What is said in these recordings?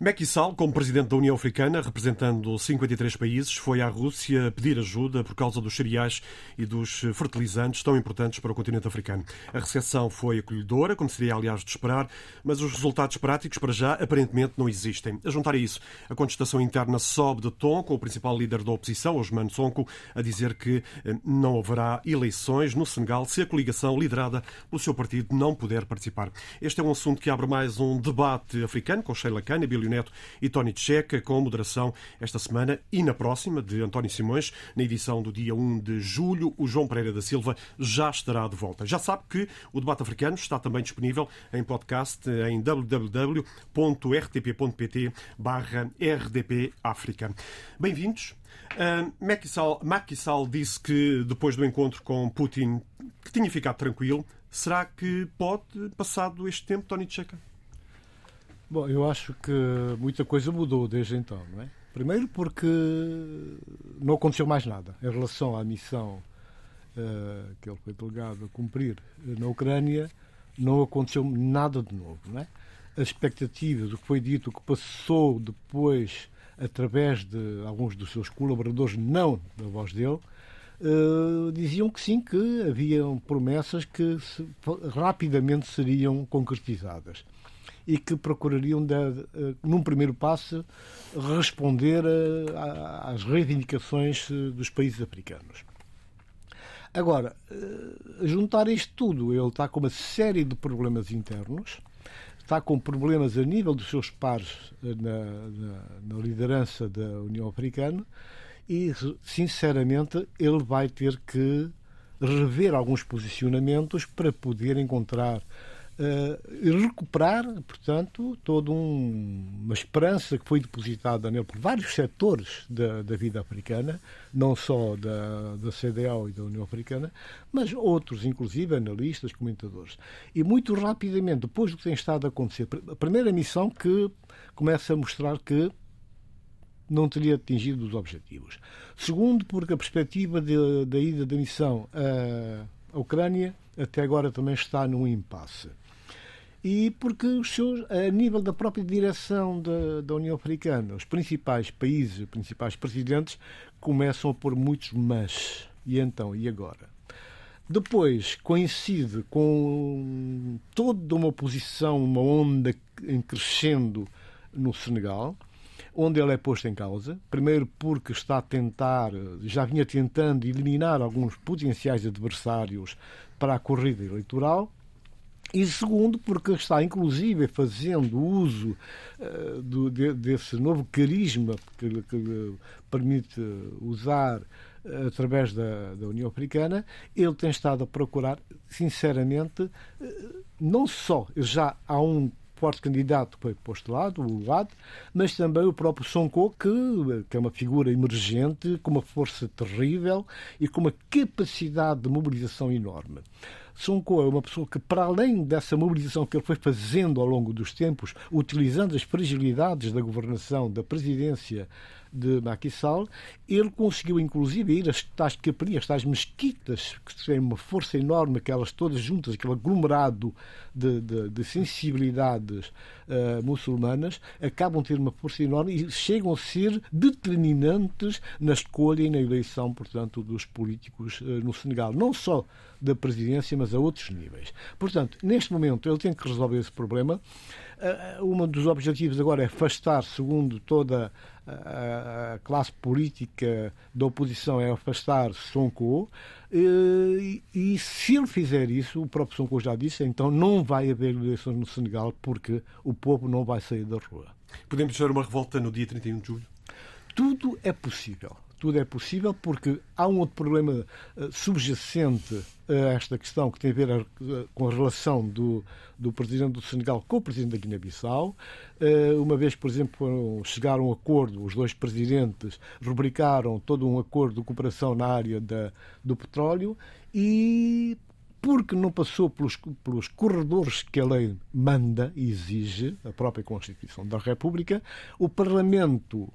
Macky Sall, como presidente da União Africana, representando 53 países, foi à Rússia pedir ajuda por causa dos cereais e dos fertilizantes tão importantes para o continente africano. A recepção foi acolhedora, como seria aliás de esperar, mas os resultados práticos para já aparentemente não existem. A juntar a isso, a contestação interna sobe de tom, com o principal líder da oposição, Osman Sonko, a dizer que eh, não haverá eleições no Senegal se a coligação liderada pelo seu partido não puder participar. Este é um assunto que abre mais um debate africano com Sheila Khan, Billy Neto e Tony Tcheca, com moderação esta semana e na próxima, de António Simões, na edição do dia 1 de julho. O João Pereira da Silva já estará de volta. Já sabe que o debate africano está também disponível em podcast em www.rtp.pt barra RDP África. Bem-vindos. Uh, Macky Macky Sall disse que depois do encontro com Putin que tinha ficado tranquilo. Será que pode, passado este tempo, Tony Tcheca? Bom, eu acho que muita coisa mudou desde então, não é? Primeiro porque não aconteceu mais nada em relação à missão uh, que ele foi delegado a cumprir na Ucrânia, não aconteceu nada de novo, não é? As expectativas, o que foi dito, o que passou depois através de alguns dos seus colaboradores, não da voz dele, uh, diziam que sim, que haviam promessas que se, rapidamente seriam concretizadas e que procurariam, eh, num primeiro passo, responder eh, às reivindicações eh, dos países africanos. Agora, juntar isto tudo, ele está com uma série de problemas internos, está com problemas a nível dos seus pares na, na, na liderança da União Africana e, sinceramente, ele vai ter que rever alguns posicionamentos para poder encontrar uh, recuperar, portanto, toda um, uma esperança que foi depositada nele por vários setores da, da vida africana, não só da, da CDAO e da União Africana, mas outros, inclusive analistas, comentadores. E muito rapidamente, depois do que tem estado a acontecer, a primeira missão que começa a mostrar que não teria atingido os objetivos. Segundo, porque a perspectiva da ida da missão à Ucrânia até agora também está num impasse e porque os seus, a nível da própria direção da, da União Africana, os principais países, os principais presidentes começam a pôr muitos mas. E então, e agora? Depois coincide com toda uma posição, uma onda em crescendo no Senegal, onde ele é posto em causa. Primeiro porque está a tentar, já vinha tentando eliminar alguns potenciais adversários para a corrida eleitoral e segundo, porque está inclusive fazendo uso uh, do, de, desse novo carisma que, que permite usar uh, através da, da, União Africana, ele tem estado a procurar, sinceramente, uh, não só já há um forte candidato que foi postulado, o lado, mas também o próprio Sonko, que, que é uma figura emergente, com uma força terrível e com uma capacidade de mobilização enorme. Sonko é uma pessoa que, para além dessa mobilização que ele foi fazendo ao longo dos tempos, utilizando as fragilidades da governação, da presidência de Macky Sall, ele conseguiu inclusive ir às tais caparias, tais mesquitas, que têm uma força enorme, aquelas todas juntas, aquele aglomerado de, de, de sensibilidades uh, muçulmanas, acabam de ter uma força enorme e chegam a ser determinantes na escolha e na eleição, portanto, dos políticos uh, no Senegal. Não só da presidência, mas a outros níveis. Portanto, neste momento, ele tem que resolver esse problema. Uh, um dos objetivos agora é afastar, segundo toda a classe política da oposição é afastar Sonko e, e, se ele fizer isso, o próprio Sonko já disse, então não vai haver eleições no Senegal porque o povo não vai sair da rua. Podemos ter uma revolta no dia 31 de julho? Tudo é possível tudo é possível porque há um outro problema uh, subjacente a esta questão que tem a ver uh, com a relação do, do presidente do Senegal com o presidente da Guiné-Bissau. Uh, uma vez, por exemplo, chegaram a um acordo, os dois presidentes rubricaram todo um acordo de cooperação na área da, do petróleo e porque não passou pelos, pelos corredores que a lei manda e exige, a própria Constituição da República, o Parlamento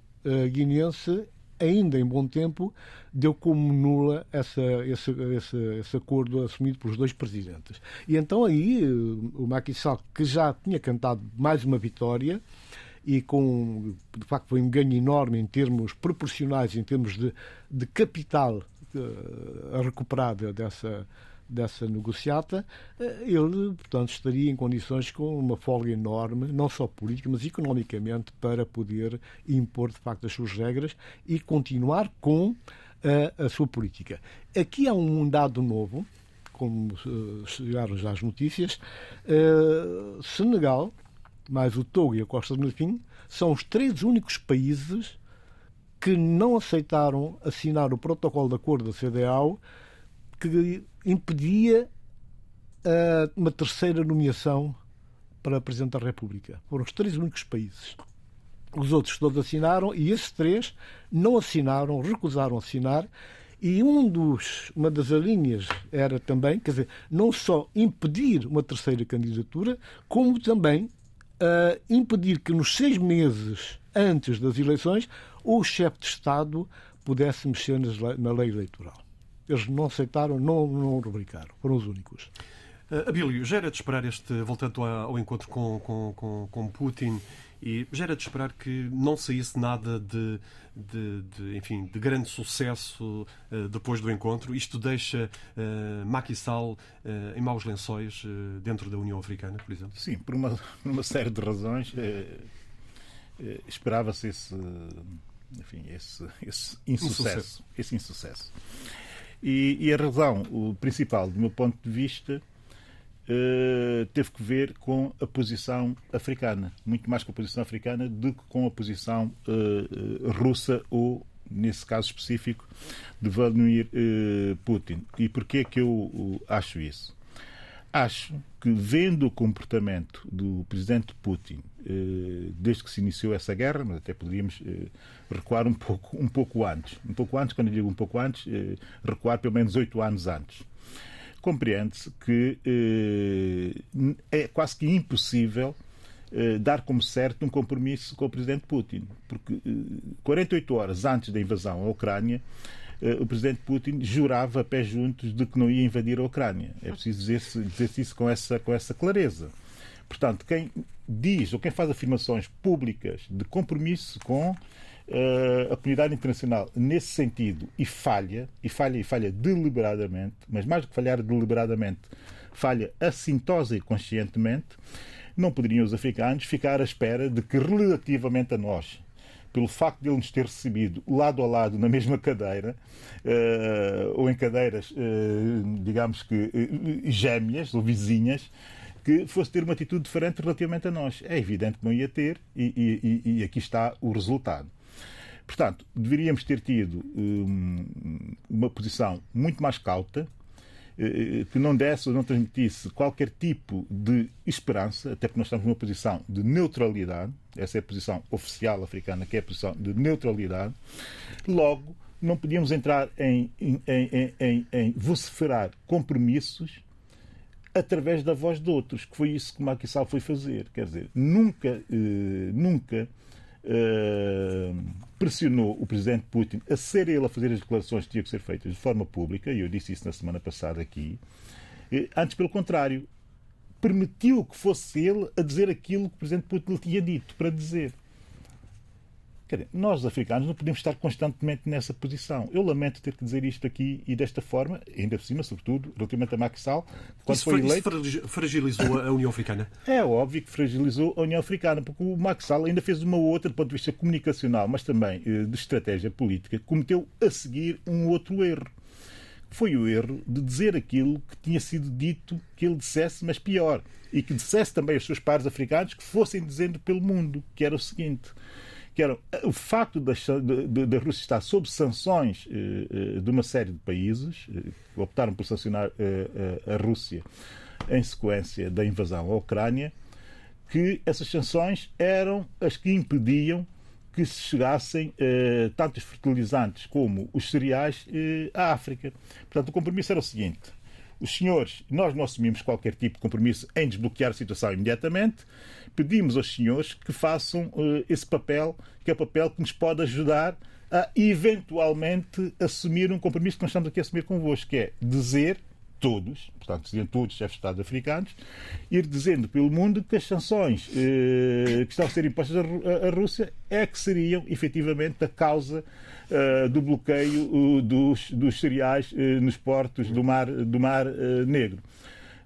guineense ainda em bom tempo, deu como nula essa, esse, esse, esse, acordo assumido pelos dois presidentes. E então aí o Macky Sall, que já tinha cantado mais uma vitória, e com, de facto, foi um ganho enorme em termos proporcionais, em termos de, de capital uh, a recuperar dessa, dessa negociata, eh, ele, portanto, estaria em condições com uma folga enorme, não só política, mas economicamente, para poder impor, de facto, as suas regras e continuar com a, eh, a sua política. Aqui há um dado novo, como chegaram já as notícias, uh, Senegal mais o Togo e a Costa do Marfim, são os três únicos países que não aceitaram assinar o protocolo de acordo da CDAO que impedia uh, uma terceira nomeação para Presidente da República. Foram os três únicos países. Os outros todos assinaram e esses três não assinaram, recusaram assinar. E um dos, uma das linhas era também, quer dizer, não só impedir uma terceira candidatura, como também uh, impedir que nos seis meses antes das eleições o chefe de Estado pudesse mexer na lei eleitoral. Eles não aceitaram, não, não rubricaram. Foram os únicos. Uh, Abílio, já era de esperar este, voltando ao encontro com, com, com, com Putin, e já era de esperar que não saísse nada de, de, de enfim, de grande sucesso uh, depois do encontro. Isto deixa uh, Macky Sall uh, em maus lençóis uh, dentro da União Africana, por exemplo? Sim, por uma, por uma série de razões. Esperava-se esse, enfim, esse, esse insucesso. insucesso. Esse insucesso. E, e a razão o principal, do meu ponto de vista, Uh, teve que ver com a posição africana, muito mais com a posição africana do que com a posição uh, russa ou, nesse caso específico, de Vladimir Putin. E porquê que eu acho isso? Acho que, vendo o comportamento do presidente Putin desde que se iniciou essa guerra, mas até poderíamos recuar um pouco, um pouco antes. Um pouco antes, quando eu digo um pouco antes, recuar pelo menos oito anos antes compreende-se que eh, é quase que impossível eh, dar como certo um compromisso com o presidente Putin. Porque eh, 48 horas antes da invasão à Ucrânia, eh, o presidente Putin jurava a pé juntos de que não ia invadir a Ucrânia. É preciso dizer-se dizer isso com essa, com essa clareza. Portanto, quem diz ou quem faz afirmações públicas de compromisso com Uh, a comunidade internacional, nesse sentido, e falha, e falha e falha deliberadamente, mas mais do que falhar deliberadamente, falha assintosa e conscientemente, não poderiam os africanos ficar à espera de que, relativamente a nós, pelo facto de ele nos ter recebido lado a lado na mesma cadeira, uh, ou em cadeiras, uh, digamos que gêmeas ou vizinhas, que fosse ter uma atitude diferente relativamente a nós. É evidente que não ia ter, e, e, e aqui está o resultado. Portanto, deveríamos ter tido um, uma posição muito mais cauta, que não desse ou não transmitisse qualquer tipo de esperança, até porque nós estamos numa posição de neutralidade, essa é a posição oficial africana, que é a posição de neutralidade. Logo, não podíamos entrar em, em, em, em, em vociferar compromissos através da voz de outros, que foi isso que Macky Sall foi fazer. Quer dizer, nunca, eh, nunca eh, pressionou o presidente Putin a ser ele a fazer as declarações que tinham que ser feitas de forma pública, e eu disse isso na semana passada aqui. Antes, pelo contrário, permitiu que fosse ele a dizer aquilo que o presidente Putin lhe tinha dito para dizer. Dizer, nós, africanos, não podemos estar constantemente nessa posição. Eu lamento ter que dizer isto aqui e desta forma, ainda por cima, sobretudo, relativamente a Macky Sall, quando isso, foi eleito... Isso fragilizou a União Africana? É óbvio que fragilizou a União Africana, porque o Macky Sall ainda fez uma outra, do ponto de vista comunicacional, mas também eh, de estratégia política, cometeu a seguir um outro erro. Foi o erro de dizer aquilo que tinha sido dito que ele dissesse, mas pior. E que dissesse também aos seus pares africanos que fossem dizendo pelo mundo, que era o seguinte que era o facto da, da Rússia estar sob sanções eh, eh, de uma série de países eh, optaram por sancionar a Rússia em sequência da invasão à Ucrânia, que essas sanções eram as que impediam que se chegassem eh, tanto os fertilizantes como os cereais eh, à África. Portanto, o compromisso era o seguinte: os senhores, nós não assumimos qualquer tipo de compromisso em desbloquear a situação imediatamente, pedimos aos senhores que façam uh, esse papel, que é o papel que nos pode ajudar a eventualmente assumir um compromisso que nós estamos aqui a assumir convosco, que é dizer todos, portanto, diziam todos os chefes de Estado africanos, ir dizendo pelo mundo que as sanções eh, que estão a ser impostas à, Rússia é que seriam efetivamente a causa eh, do bloqueio dos, dos cereais uh, nos portos do Mar, do mar Negro.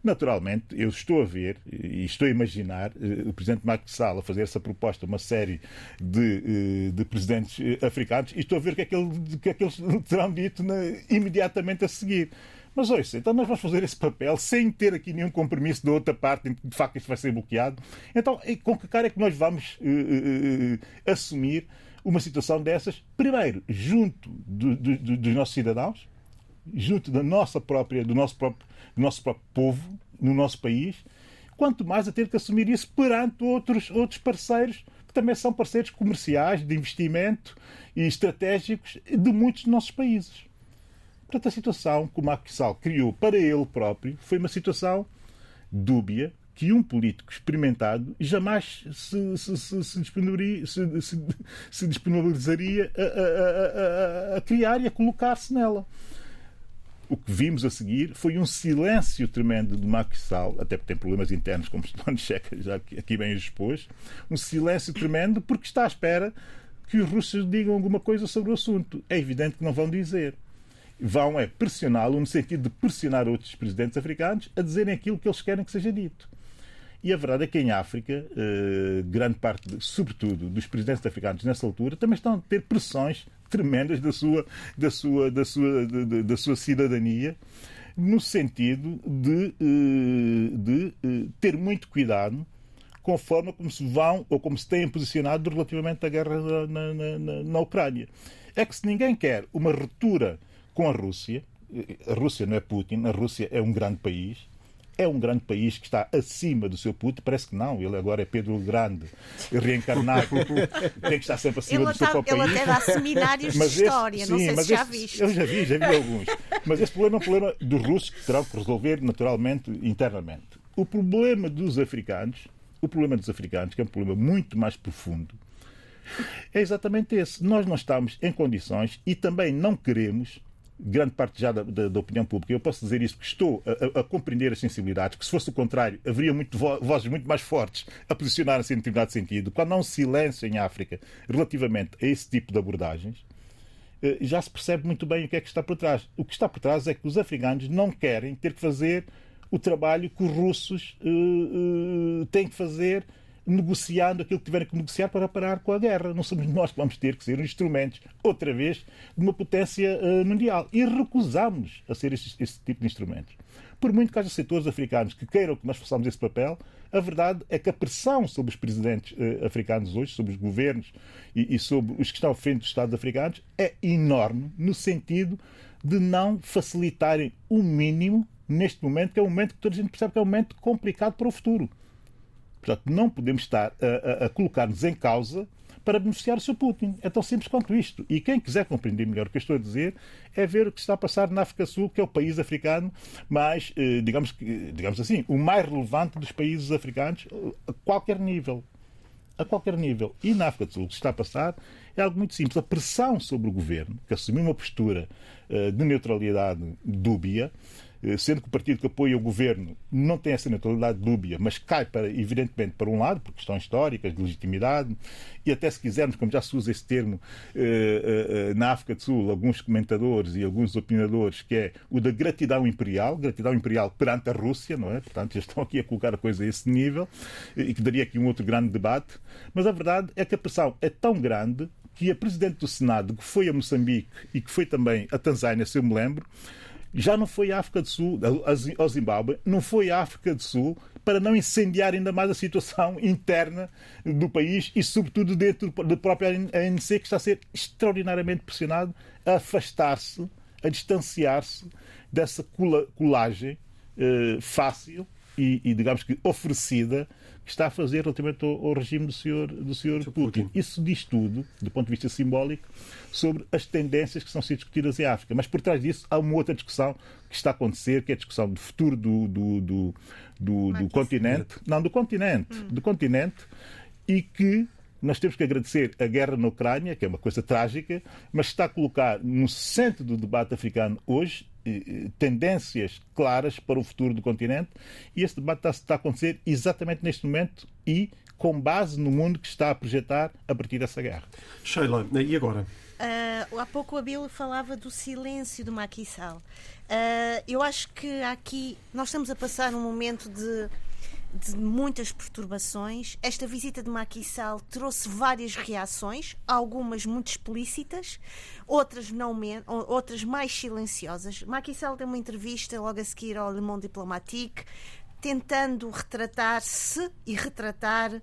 Naturalmente, eu estou a ver e estou a imaginar o presidente Macky Sall a fazer essa proposta a uma série de, de presidentes africanos e estou a ver o que é que, ele, é eles terão dito na, imediatamente a seguir. Mas ouça, então nós vamos fazer esse papel sem ter aqui nenhum compromisso da outra parte, de facto isto vai ser bloqueado. Então, com que cara é que nós vamos uh, uh, uh, assumir uma situação dessas, primeiro, junto do, do, do, dos nossos cidadãos, junto da nossa própria, do, nosso próprio, do nosso próprio povo, no nosso país, quanto mais a ter que assumir isso perante outros, outros parceiros que também são parceiros comerciais, de investimento e estratégicos de muitos dos nossos países. Portanto, a situação que o Macky Sall criou para ele próprio foi uma situação dúbia que um político experimentado jamais se, se, se, se disponibilizaria a, a, a, a, criar e a colocar-se nela. O que vimos a seguir foi um silêncio tremendo do Macky Sall, até porque tem problemas internos, como Stone Checa já aqui bem expôs, um silêncio tremendo porque está à espera que os russos digam alguma coisa sobre o assunto. É evidente que não vão dizer vão é pressioná-lo no sentido de pressionar outros presidentes africanos a dizerem aquilo que eles querem que seja dito. E a verdade é que em África, eh, grande parte, sobretudo, dos presidentes africanos nessa altura, também estão a ter pressões tremendas da sua, da sua, da sua, da, da sua cidadania, no sentido de, eh, de eh, ter muito cuidado com a forma como se vão ou como se têm posicionado relativamente à guerra na, na, na, na Ucrânia. É que se ninguém quer uma ruptura com a Rússia. A Rússia não é Putin, a Rússia é um grande país. É um grande país que está acima do seu Putin. Parece que não, ele agora é Pedro o Grande, reencarnado. tem que estar sempre acima ele do seu próprio país. Ele até dá seminários mas de história, esse, não sim, sei se já viste. Eu já vi, já vi alguns. Mas esse problema é um problema dos russos que terão que resolver naturalmente internamente. O problema dos africanos, o problema dos africanos, que é um problema muito mais profundo, é exatamente esse. Nós não estamos em condições e também não queremos grande parte já da, da, da, opinião pública, eu posso dizer isso porque estou a, a, a, compreender as sensibilidades, que se fosse o contrário, haveria muito vo vozes muito mais fortes a posicionar-se em determinado sentido. Quando há um silêncio em África relativamente a esse tipo de abordagens, eh, já se percebe muito bem o que é que está por trás. O que está por trás é que os africanos não querem ter que fazer o trabalho que os russos uh, uh, têm que fazer negociando aquilo que tiverem que negociar para parar com a guerra. Não somos nós que vamos ter que ser instrumentos, outra vez, de uma potência uh, mundial. E recusamos a ser esse, esse, tipo de instrumentos. Por muito que haja setores africanos que queiram que nós façamos esse papel, a verdade é que a pressão sobre os presidentes uh, africanos hoje, sobre os governos e, e sobre os que estão à frente dos Estados africanos, é enorme no sentido de não facilitarem o mínimo neste momento, que é um momento que toda a gente percebe que é um momento complicado para o futuro. Portanto, não podemos estar a, a, a colocar-nos em causa para beneficiar o seu Putin. É tão simples quanto isto. E quem quiser compreender melhor o que eu estou a dizer é ver o que está a passar na África Sul, que é o país africano mais, eh, digamos, digamos assim, o mais relevante dos países africanos a qualquer nível. A qualquer nível. E na África do Sul, o que está a passar é algo muito simples. A pressão sobre o governo, que assumiu uma postura eh, de neutralidade dúbia, sendo que o partido que apoia o governo não tem essa neutralidade dúbia, mas cai, para, evidentemente, para um lado, por questões históricas, de legitimidade, e até se quisermos, como já se usa esse termo eh, eh, na África do Sul, alguns comentadores e alguns opinadores, que é o da gratidão imperial, gratidão imperial perante a Rússia, não é? Portanto, já estão aqui a colocar a coisa a esse nível, e que daria aqui um outro grande debate, mas a verdade é que a pressão é tão grande que a Presidente do Senado, que foi a Moçambique e que foi também a Tanzânia, se eu me lembro, já não foi a África do Sul, ao Zimbábue, não foi a África do Sul para não incendiar ainda mais a situação interna do país e, sobretudo, dentro da própria ANC, que está a ser extraordinariamente pressionado a afastar-se, a distanciar-se dessa colagem eh, fácil e, e, digamos que, oferecida que está a fazer relativamente ao, ao regime do senhor, do senhor Putin. Putin. Isso diz tudo, do ponto de vista simbólico, sobre as tendências que estão a ser discutidas em África. Mas por trás disso há uma outra discussão que está a acontecer, que é a discussão do futuro do, do, do, do, do continente. Não, do continente. Hum. Do continente e que nós temos que agradecer a guerra na Ucrânia, que é uma coisa trágica, mas está a colocar no centro do debate africano hoje tendências claras para o futuro do continente e esse debate está, está a acontecer exatamente neste momento e com base no mundo que está a projetar a partir dessa guerra. Sheila, e agora? Uh, há pouco o Abel falava do silêncio do Sall. Uh, eu acho que aqui nós estamos a passar um momento de de muitas perturbações. Esta visita de Sall trouxe várias reações, algumas muito explícitas, outras não outras mais silenciosas. Sall deu uma entrevista logo a seguir ao Le Monde Diplomatique, tentando retratar-se e retratar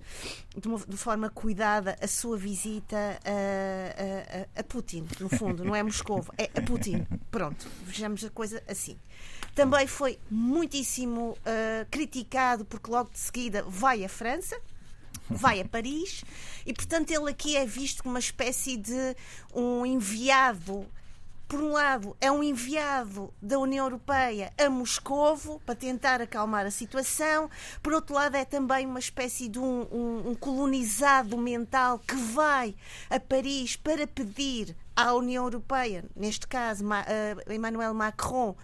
de, uma, de, forma cuidada a sua visita a, a, a, Putin, no fundo, não é Moscou, é a Putin. Pronto, vejamos a coisa assim. Também foi muitíssimo uh, criticado porque logo de seguida vai à França, vai a Paris e, portanto, ele aqui é visto como uma espécie de um enviado. Por um lado, é um enviado da União Europeia a Moscovo para tentar acalmar a situação, por outro lado, é também uma espécie de um, um, um colonizado mental que vai a Paris para pedir à União Europeia, neste caso, uh, Emmanuel Macron,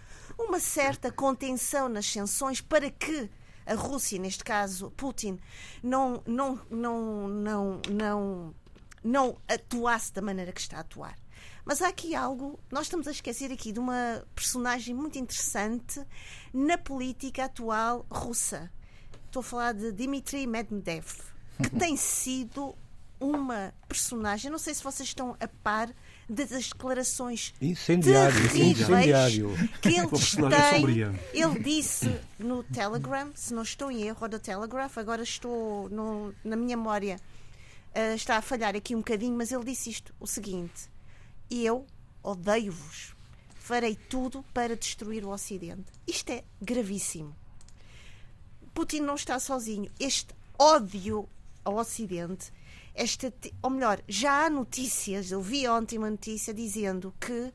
uma certa contenção nas sanções para que a Rússia, neste caso Putin, não, não, não, não, não, não atuasse da maneira que está a atuar. Mas há aqui algo, nós estamos a esquecer aqui de uma personagem muito interessante na política atual russa. Estou a falar de Dmitry Medvedev, que tem sido uma personagem, não sei se vocês estão a par das declarações incendiário, incendiário. que ele tem. Ele disse no Telegram, se não estou em erro, do Telegraph, agora estou no, na minha memória, uh, está a falhar aqui um bocadinho, mas ele disse isto: o seguinte, eu odeio-vos, farei tudo para destruir o Ocidente. Isto é gravíssimo. Putin não está sozinho. Este ódio ao Ocidente esta, ou melhor, já há notícias, eu vi ontem uma notícia dizendo que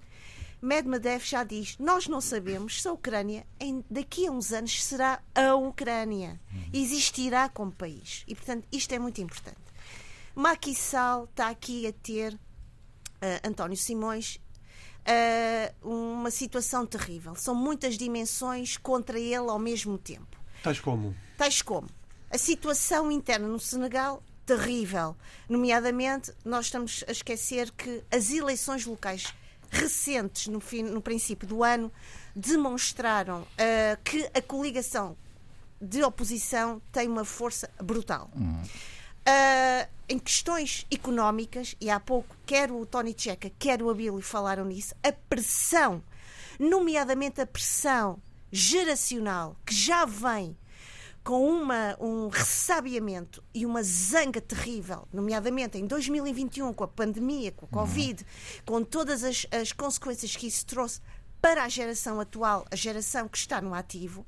Medvedev já diz: Nós não sabemos se a Ucrânia, em, daqui a uns anos, será a Ucrânia. Existirá como país. E, portanto, isto é muito importante. Macky Sall está aqui a ter, uh, António Simões, uh, uma situação terrível. São muitas dimensões contra ele ao mesmo tempo. Tais como? Tais como. A situação interna no Senegal terrível. Nomeadamente, nós estamos a esquecer que as eleições locais recentes, no, fim, no princípio do ano, demonstraram uh, que a coligação de oposição tem uma força brutal. Uhum. Uh, em questões económicas, e há pouco quer o Tony Checa, quer o Abílio falaram nisso, a pressão, nomeadamente a pressão geracional que já vem com uma, um ressabiamento e uma zanga terrível, nomeadamente em 2021, com a pandemia, com a Covid, com todas as, as consequências que isso trouxe para a geração atual, a geração que está no ativo,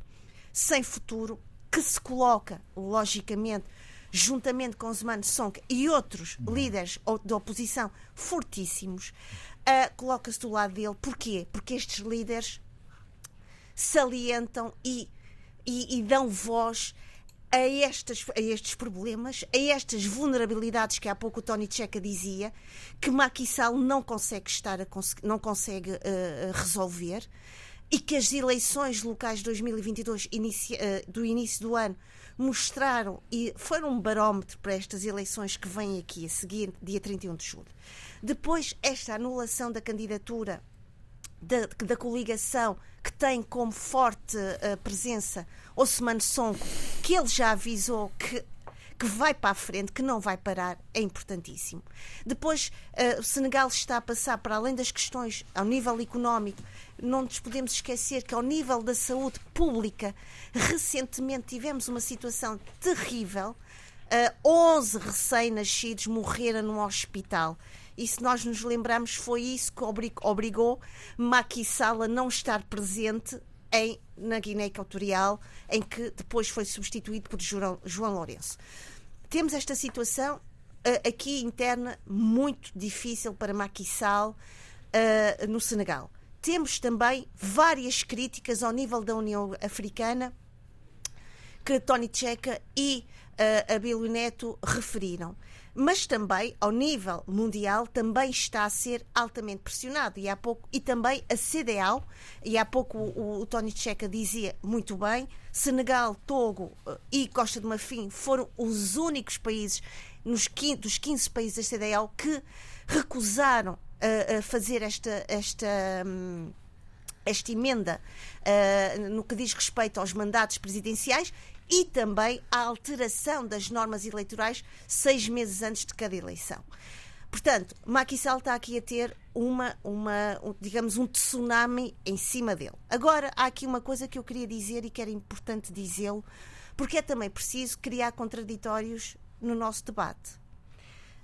sem futuro, que se coloca, logicamente, juntamente com Zman Sonk e outros líderes da oposição fortíssimos, uh, coloca-se do lado dele. Porquê? Porque estes líderes salientam e e, e dão voz a, estas, a estes problemas, a estas vulnerabilidades que há pouco o Tony Checa dizia, que Sall não consegue estar a, não consegue uh, resolver e que as eleições locais de 2022 inicia, uh, do início do ano mostraram e foram um barómetro para estas eleições que vêm aqui a seguir, dia 31 de julho. Depois, esta anulação da candidatura da, da coligação que tem como forte uh, presença Osman Sonko, que ele já avisou que que vai para a frente, que não vai parar, é importantíssimo. Depois, uh, o Senegal está a passar, para além das questões ao nível económico, não nos podemos esquecer que, ao nível da saúde pública, recentemente tivemos uma situação terrível. Uh, 11 recém-nascidos morreram num hospital. E se nós nos lembramos, foi isso que obrigou Macky Sall a não estar presente em, na Guiné Equatorial, em que depois foi substituído por João, João Lourenço. Temos esta situação uh, aqui interna muito difícil para Macky Sall uh, no Senegal. Temos também várias críticas ao nível da União Africana que Tony Checa e uh, Abílio Neto referiram. mas também ao nível mundial também está a ser altamente pressionado e há pouco e também a CDAO e há pouco o, o Tony Checa dizia muito bem Senegal, Togo eh, e Costa de Marfim foram os únicos países nos, dos 15 países da CDAO que recusaram a fazer esta esta hum, esta emenda uh, no que diz respeito aos mandatos presidenciais e também a alteração das normas eleitorais seis meses antes de cada eleição. Portanto, Macky Sall está aqui a ter uma, uma, digamos, um tsunami em cima dele. Agora, há aqui uma coisa que eu queria dizer e que era importante dizê-lo, porque é também preciso criar contraditórios no nosso debate.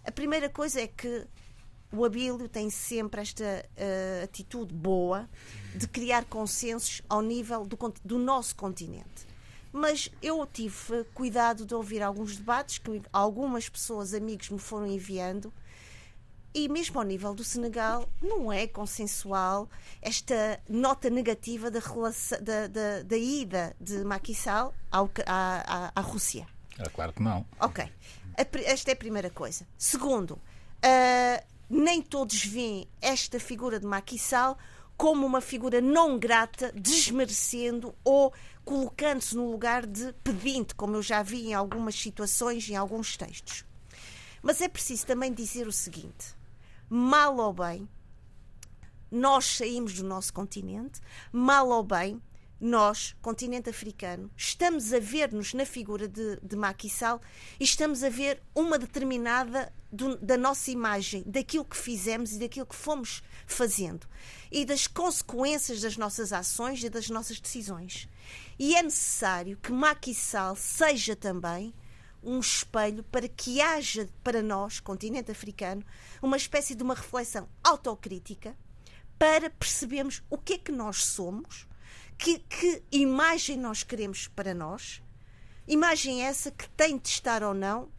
A primeira coisa é que o Abílio tem sempre esta uh, atitude boa de criar consensos ao nível do, do nosso continente mas eu tive cuidado de ouvir alguns debates que algumas pessoas, amigos, me foram enviando. E mesmo ao nível do Senegal, não é consensual esta nota negativa da, relação, da, da, da ida de Macky Sall ao, à, à, à Rússia. É claro que não. Ok. Esta é a primeira coisa. Segundo, uh, nem todos veem esta figura de Macky Sall como uma figura não grata, desmerecendo ou colocando-se no lugar de pedinte, como eu já vi em algumas situações, em alguns textos. Mas é preciso também dizer o seguinte: mal ou bem, nós saímos do nosso continente, mal ou bem, nós, continente africano, estamos a ver-nos na figura de, de Macky Sall e estamos a ver uma determinada do, da nossa imagem, daquilo que fizemos e daquilo que fomos fazendo e das consequências das nossas ações e das nossas decisões. E é necessário que Macky Sall seja também um espelho para que haja para nós, continente africano, uma espécie de uma reflexão autocrítica para percebermos o que é que nós somos, que, que imagem nós queremos para nós, imagem essa que tem de estar ou não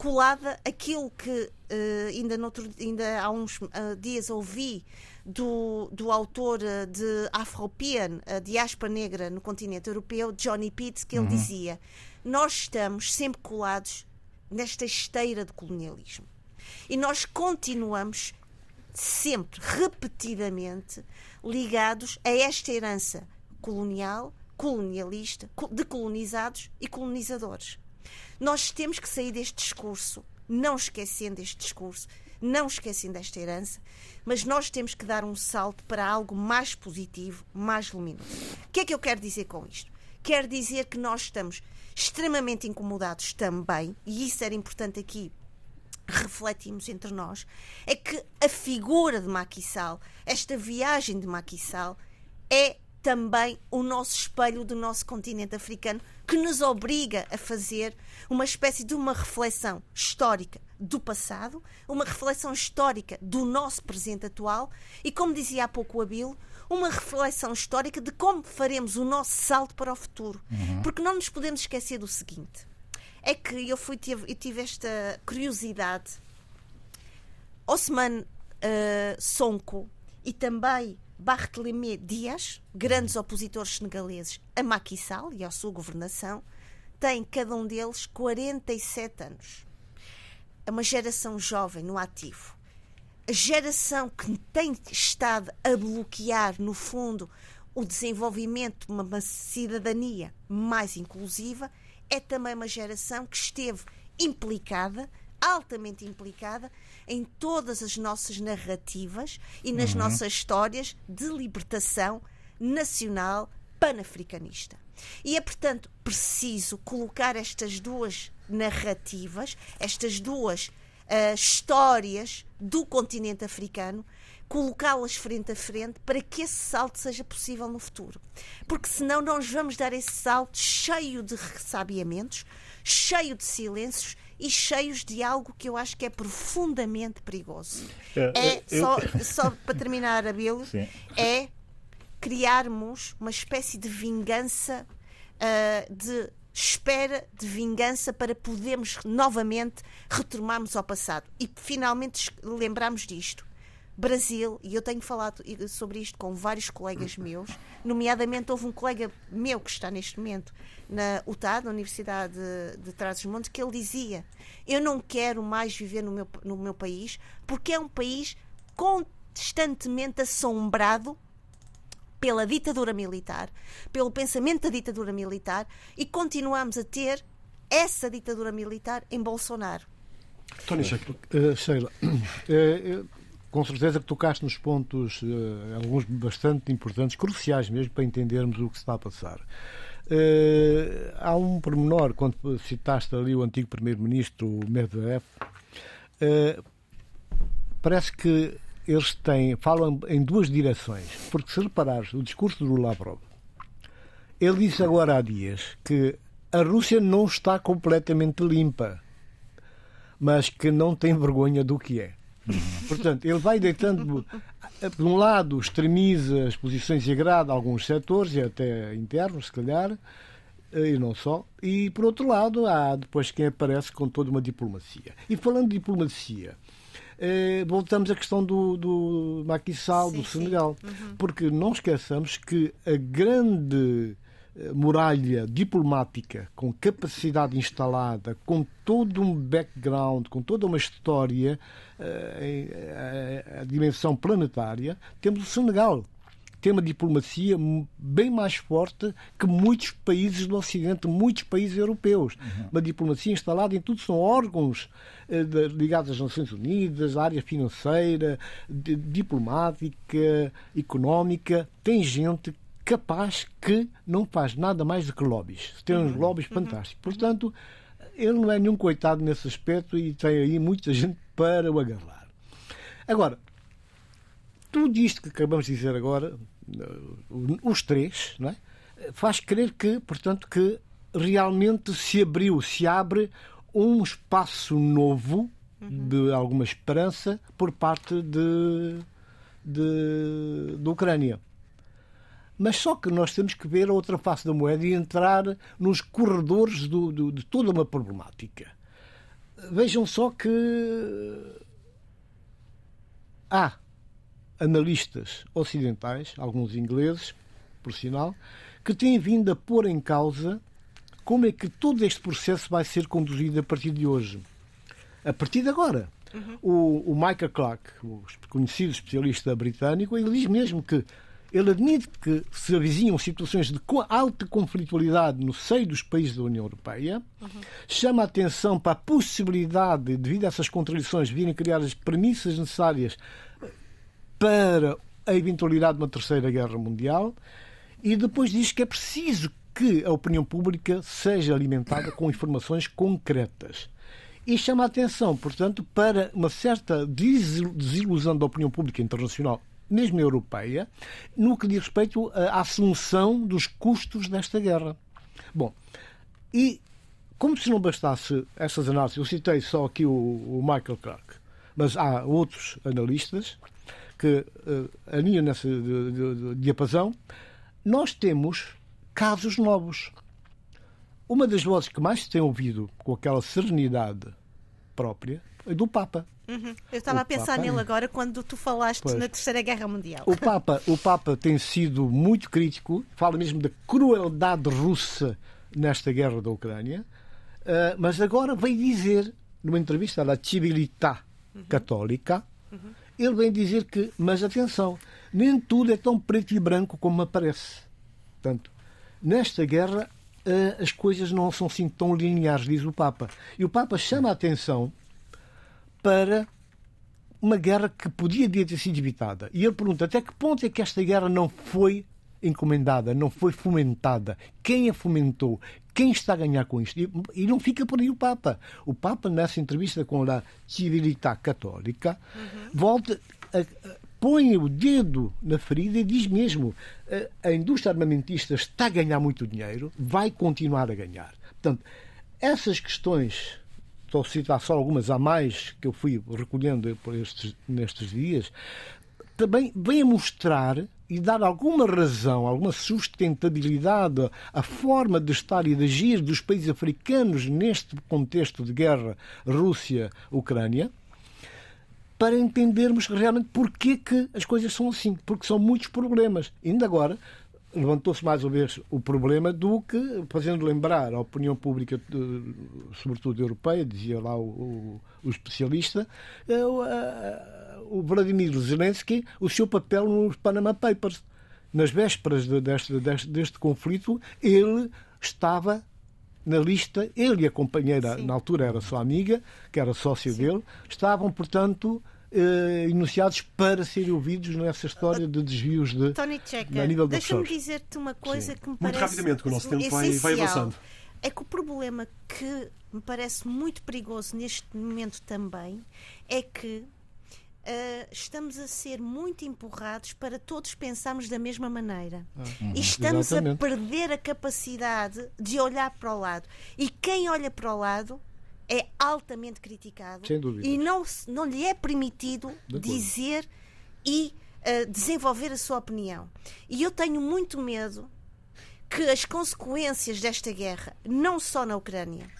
colada aquilo que uh, ainda, noutro, ainda há uns uh, dias ouvi do, do autor eh, de Afropean, a diáspora negra no continente europeu, Johnny Pitts, que ele uhum. dizia: Nós estamos sempre colados nesta esteira de colonialismo. E nós continuamos sempre, repetidamente, ligados a esta herança colonial, colonialista, de colonizados e colonizadores. Nós temos que sair deste discurso, não esquecendo este discurso, não esquecendo esta herança, mas nós temos que dar um salto para algo mais positivo, mais luminoso. O que é que eu quero dizer com isto? Quero dizer que nós estamos extremamente incomodados também, e isso era importante aqui refletimos entre nós, é que a figura de Sall, esta viagem de Sall, é também o nosso espelho do nosso continente africano, que nos obriga a fazer uma espécie de uma reflexão histórica do passado, uma reflexão histórica do nosso presente atual e, como dizia há pouco o Abilo, uma reflexão histórica de como faremos o nosso salto para o futuro. Uhum. Porque não nos podemos esquecer do seguinte: é que eu, fui, tive, eu tive esta curiosidade. Osman uh, Sonko e também Barthélemy Dias, grandes opositores senegaleses a Macky Sall e à sua governação, têm cada um deles 47 anos. É uma geração jovem no ativo. A geração que tem estado a bloquear, no fundo, o desenvolvimento de uma cidadania mais inclusiva é também uma geração que esteve implicada altamente implicada em todas as nossas narrativas e nas uhum. nossas histórias de libertação nacional panafricanista. E é, portanto, preciso colocar estas duas narrativas, estas duas uh, histórias do continente africano, colocá-las frente a frente para que esse salto seja possível no futuro. Porque senão nós vamos dar esse salto cheio de ressabiamentos, cheio de silêncios e cheios de algo que eu acho que é profundamente perigoso. É, é eu... só, só para terminar, Abilo, é criarmos uma espécie de vingança, uh, de espera de vingança para podermos novamente retomarmos ao passado e finalmente lembrarmos disto. Brasil, e eu tenho falado sobre isto com vários colegas meus, nomeadamente houve um colega meu que está neste momento na UTAD, na Universidade de, de Trás-os-Montes, que ele dizia: Eu não quero mais viver no meu, no meu país porque é um país constantemente assombrado pela ditadura militar, pelo pensamento da ditadura militar e continuamos a ter essa ditadura militar em Bolsonaro. Tony uh, Sheila, uh, com certeza que tocaste nos pontos, uh, alguns bastante importantes, cruciais mesmo, para entendermos o que está a passar. Uh, há um pormenor, quando citaste ali o antigo primeiro-ministro Medvedev, uh, parece que eles têm, falam em duas direções. Porque se reparares o discurso do Lavrov, ele disse agora há dias que a Rússia não está completamente limpa, mas que não tem vergonha do que é. Portanto, ele vai deitando, de um lado, extremiza as posições e agrada alguns setores, e até internos, se calhar, e não só. E, por outro lado, há depois quem aparece com toda uma diplomacia. E falando de diplomacia, eh, voltamos à questão do, do Sall, do Senegal. Uhum. Porque não esqueçamos que a grande eh, muralha diplomática com capacidade instalada, com todo um background, com toda uma história, eh, a, dimensão planetária, temos o Senegal. Tem uma diplomacia bem mais forte que muitos países do Ocidente, muitos países europeus. Uhum. Uma diplomacia instalada em tudo, são órgãos eh, ligados às Nações Unidas, à área financeira, diplomática, económica. Tem gente capaz que não faz nada mais do que lobbies. Tem uns uhum. lobbies uhum. fantásticos. Portanto, ele não é nenhum coitado nesse aspecto e tem aí muita gente para o agarrar. Agora, tudo isto que acabamos de dizer agora, os três, não é? faz crer que, portanto, que realmente se abriu, se abre um espaço novo uhum. de alguma esperança por parte de, de, de Ucrânia. Mas só que nós temos que ver a outra face da moeda e entrar nos corredores do, do, de toda uma problemática. Vejam só que há analistas ocidentais, alguns ingleses, por sinal, que têm vindo a pôr em causa como é que todo este processo vai ser conduzido a partir de hoje. A partir de agora. Uhum. O, o Michael Clark, o conhecido especialista britânico, ele diz mesmo que ele admite que se avizinham situações de alta conflitualidade no seio dos países da União Europeia, uhum. chama a atenção para a possibilidade, devido a essas contradições, virem criar as premissas necessárias para a eventualidade de uma terceira guerra mundial, e depois diz que é preciso que a opinião pública seja alimentada com informações concretas. E chama a atenção, portanto, para uma certa desilusão da opinião pública internacional mesmo europeia, no que diz respeito à assunção dos custos desta guerra. Bom, e como se não bastasse essas análises, eu citei só aqui o, o Michael Clark, mas há outros analistas que uh, aninham nesse diapasão, nós temos casos novos. Uma das vozes que mais se tem ouvido com aquela serenidade própria é do Papa. Uhum. Eu estava o a pensar Papa... nele agora quando tu falaste pois. na Terceira Guerra Mundial. O Papa, o Papa tem sido muito crítico, fala mesmo da crueldade russa nesta guerra da Ucrânia, uh, mas agora vem dizer, numa entrevista à Civiltà uhum. Católica, uhum. ele vem dizer que, mas atenção, nem tudo é tão preto e branco como aparece. Portanto, nesta guerra uh, as coisas não são assim tão lineares, diz o Papa. E o Papa chama a atenção para uma guerra que podia ter sido evitada. E ele pergunta até que ponto é que esta guerra não foi encomendada, não foi fomentada. Quem a fomentou? Quem está a ganhar com isto? E, e não fica por aí o Papa. O Papa, nessa entrevista com a Civilità Católica, uhum. volta a, a, põe o dedo na ferida e diz mesmo a, a indústria armamentista está a ganhar muito dinheiro, vai continuar a ganhar. Portanto, essas questões estou a citar só algumas a mais que eu fui recolhendo por estes, nestes dias, também vem a mostrar e dar alguma razão, alguma sustentabilidade à forma de estar e de agir dos países africanos neste contexto de guerra Rússia-Ucrânia, para entendermos realmente porquê que as coisas são assim, porque são muitos problemas. Ainda agora, levantou-se mais uma vez o problema do que, fazendo lembrar a opinião pública, sobretudo europeia, dizia lá o, o, especialista, eh, o Vladimir Zelensky, o seu papel nos Panama Papers. Nas vésperas deste, deste, deste conflito, ele estava na lista, ele e a companheira, Sim. na altura era sua amiga, que era sócia Sim. dele, estavam, portanto, eh, enunciados para serem ouvidos nessa história de desvios de Tony Checa, nível de deixa-me dizer-te uma coisa Sim. que me muito parece muito rapidamente que o nosso tempo vai, vai avançando é que o problema que me parece muito perigoso neste momento também é que Uh, estamos a ser muito empurrados para todos pensarmos da mesma maneira. Ah, uhum, e estamos exatamente. a perder a capacidade de olhar para o lado. E quem olha para o lado é altamente criticado e não, não lhe é permitido dizer e uh, desenvolver a sua opinião. E eu tenho muito medo que as consequências desta guerra, não só na Ucrânia,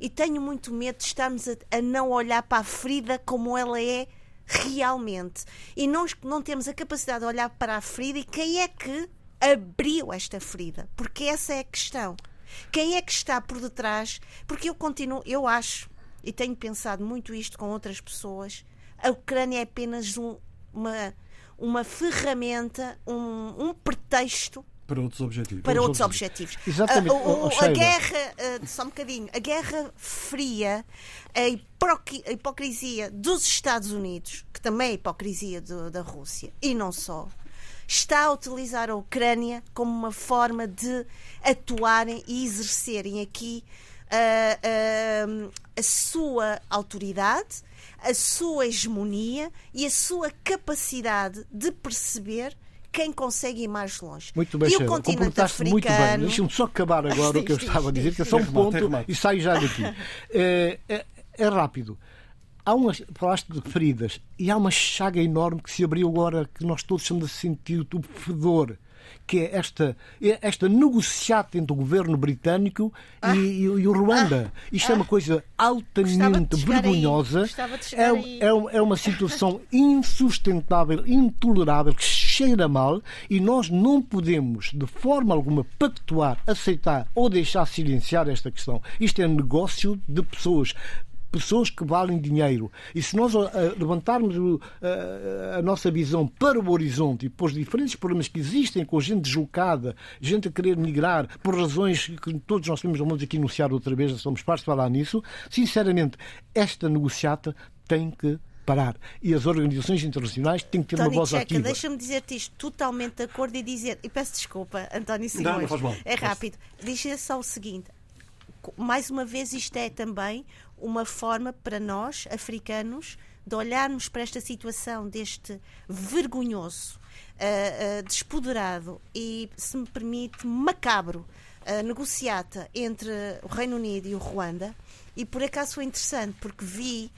e tenho muito medo de estarmos a, a não olhar para a ferida como ela é realmente. E nós não temos a capacidade de olhar para a ferida e quem é que abriu esta ferida? Porque essa é a questão. Quem é que está por detrás? Porque eu continuo, eu acho, e tenho pensado muito isto com outras pessoas, a Ucrânia é apenas um, uma, uma ferramenta, um, um pretexto para outros objetivos. Para outros objetivos. Exatamente. A, o, a guerra, só um bocadinho, a guerra fria, a, hipocrisia dos Estados Unidos, que também é a hipocrisia do, da Rússia, e não só, está a utilizar a Ucrânia como uma forma de atuarem e exercerem aqui uh, uh, a sua autoridade, a sua hegemonia e a sua capacidade de perceber quem consegue ir mais longe. Muito bem, e o continente africano... muito bem. Deixa-me só acabar agora o que eu estava a dizer, que é só um ponto e saio já daqui. É, é, é rápido há umas, falaste de feridas, e há uma chaga enorme que se abriu agora, que nós todos estamos a sentir o fedor, que é esta, é esta negociata entre o governo britânico ah. e, e, o Ruanda. Ah. Isto ah. é uma coisa altamente vergonhosa. É, é, é uma situação insustentável, intolerável, que cheira mal e nós não podemos, de forma alguma, pactuar, aceitar ou deixar silenciar esta questão. Isto é negócio de pessoas pessoas que valem dinheiro. E se nós uh, levantarmos uh, a nossa visão para o horizonte e para os diferentes problemas que existem com gente deslocada, gente a querer migrar, por razões que todos nós temos, vamos aqui enunciar outra vez, somos partes de falar nisso, sinceramente, esta negociata tem que parar. E as organizações internacionais têm que ter António uma voz Checa, ativa. deixa-me dizer-te isto totalmente de acordo e dizer, e peço desculpa, António Simões, não, não faz mal. é rápido, dizer só o seguinte, mais uma vez isto é também uma forma para nós, africanos, de olharmos para esta situação deste vergonhoso, uh, uh, despoderado e, se me permite, macabro uh, negociata entre o Reino Unido e o Ruanda. E por acaso foi interessante, porque vi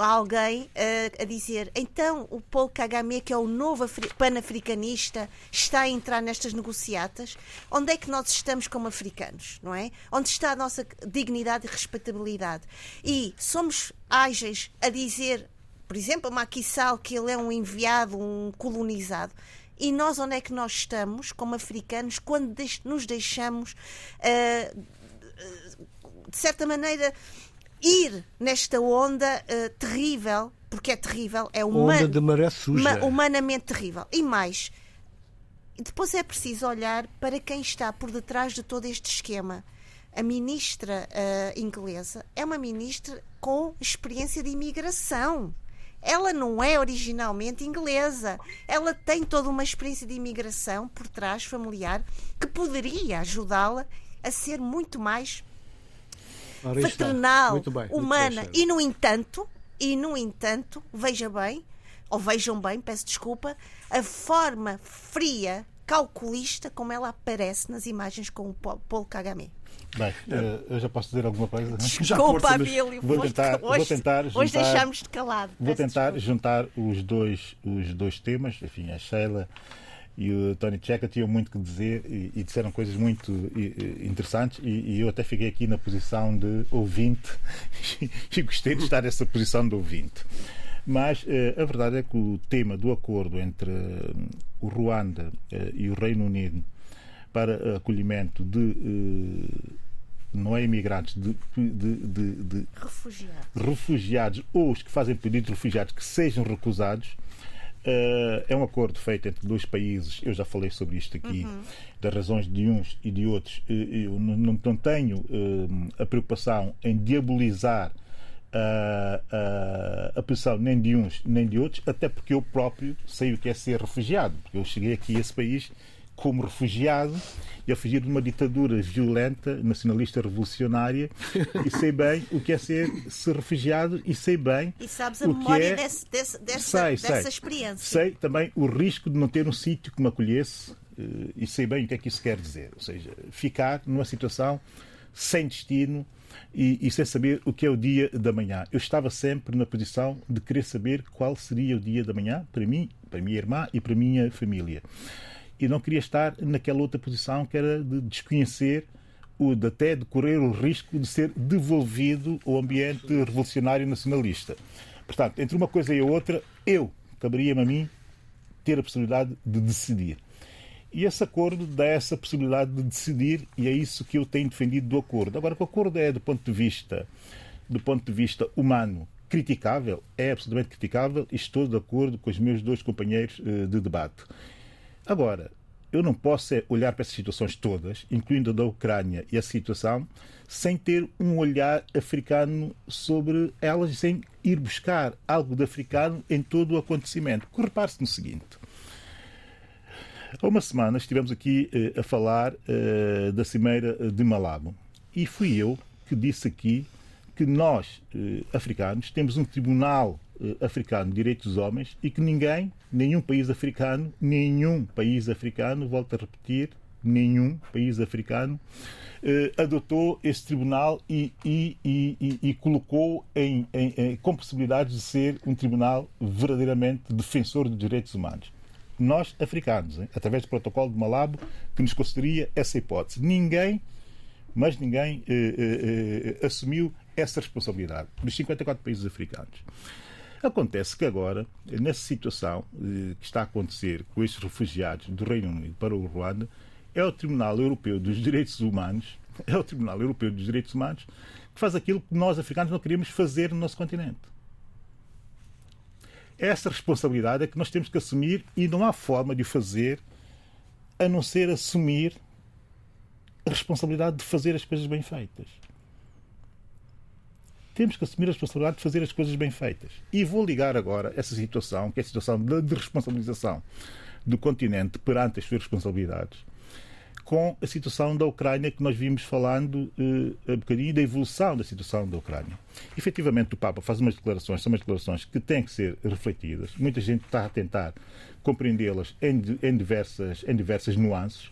alguém uh, a dizer então o Paul Kagame, que é o novo panafricanista, está a entrar nestas negociatas. Onde é que nós estamos como africanos, não é? Onde está a nossa dignidade e respeitabilidade? E somos ágeis a dizer, por exemplo, a Macky que ele é um enviado, um colonizado. E nós onde é que nós estamos como africanos quando nos deixamos, uh, de certa maneira, ir nesta onda uh, terrível, porque é terrível, é uma, onda de maré suja. humanamente terrível. E mais, depois é preciso olhar para quem está por detrás de todo este esquema. A ministra uh, inglesa é uma ministra com experiência de imigração. Ela não é originalmente inglesa. Ela tem toda uma experiência de imigração por trás, familiar, que poderia ajudá-la a ser muito mais fraternal, bem, humana. E no entanto, e no entanto, veja bem, ou vejam bem, peço desculpa, a forma fria, calculista, como ela aparece nas imagens com o Paulo Kagame. Bem, é. eu já posso dizer alguma coisa? Desculpa, Abílio, vou tentar, hoje, vou tentar juntar, hoje deixamos de calado. Vou tentar desculpa. juntar os dois, os dois temas, enfim, a Sheila e o Tony Checa tinham muito que dizer e, e disseram coisas muito e, interessantes e, e, eu até fiquei aqui na posição de ouvinte e gostei de estar nessa posição de ouvinte. Mas eh, a verdade é que o tema do acordo entre eh, o Ruanda eh, e o Reino Unido para acolhimento de não é imigrantes, de, de, de, de refugiados. refugiados ou os que fazem pedido de refugiados que sejam recusados. Uh, é um acordo feito entre dois países. Eu já falei sobre isto aqui, uhum. das razões de uns e de outros. Eu não, não tenho uh, a preocupação em diabolizar uh, a posição nem de uns nem de outros, até porque eu próprio sei o que é ser refugiado. Porque eu cheguei aqui a esse país como refugiado e a fugir de uma ditadura violenta, nacionalista revolucionária e sei bem o que é ser, ser refugiado e sei bem e sabes a memória é... desse, desse, dessa, sei, dessa sei. experiência sei também o risco de não ter um sítio que me acolhesse eh, e sei bem o que é que isso quer dizer ou seja, ficar numa situação sem destino e, e, sem saber o que é o dia da manhã. Eu estava sempre na posição de querer saber qual seria o dia da manhã para mim, para a minha irmã e para a minha família e não queria estar naquela outra posição que era de desconhecer o de até de correr o risco de ser devolvido ao ambiente revolucionário nacionalista. Portanto, entre uma coisa e a outra, eu caberia-me a mim ter a possibilidade de decidir. E esse acordo dá essa possibilidade de decidir e é isso que eu tenho defendido do acordo. Agora, o acordo é do ponto de vista do ponto de vista humano criticável, é absolutamente criticável e estou de acordo com os meus dois companheiros eh, de debate. Agora, eu não posso é olhar para essas situações todas, incluindo a da Ucrânia e a situação, sem ter um olhar africano sobre elas e sem ir buscar algo de africano em todo o acontecimento. Repare-se no seguinte. Há uma semana estivemos aqui eh, a falar eh, da Cimeira de Malabo. E fui eu que disse aqui que nós, eh, africanos, temos um tribunal eh, africano de direitos dos homens e que ninguém, nenhum país africano, nenhum país africano, volto a repetir, nenhum país africano eh, adotou esse tribunal e, e, e, e colocou em, em, em, com possibilidades de ser um tribunal verdadeiramente defensor dos direitos humanos. Nós, africanos, hein, através do protocolo de Malabo, que nos concederia essa hipótese. Ninguém, mas ninguém eh, eh, eh assumiu essa responsabilidade dos 54 países africanos. Acontece que agora, nessa situação eh, que está a acontecer com estes refugiados do Reino Unido para o Ruanda, é o Tribunal Europeu dos Direitos Humanos, é o Tribunal Europeu dos Direitos Humanos que faz aquilo que nós africanos não queríamos fazer no nosso continente. Essa responsabilidade é que nós temos que assumir e não há forma de fazer a não ser assumir a responsabilidade de fazer as coisas bem feitas temos que assumir a responsabilidade de fazer as coisas bem feitas. E vou ligar agora essa situação, que é a situação de responsabilização do continente perante as suas responsabilidades, com a situação da Ucrânia que nós vimos falando uh, um bocadinho da evolução da situação da Ucrânia. Efetivamente, o Papa faz umas declarações, são umas declarações que têm que ser refletidas. Muita gente está a tentar compreendê-las em, em, diversas, em diversas nuances.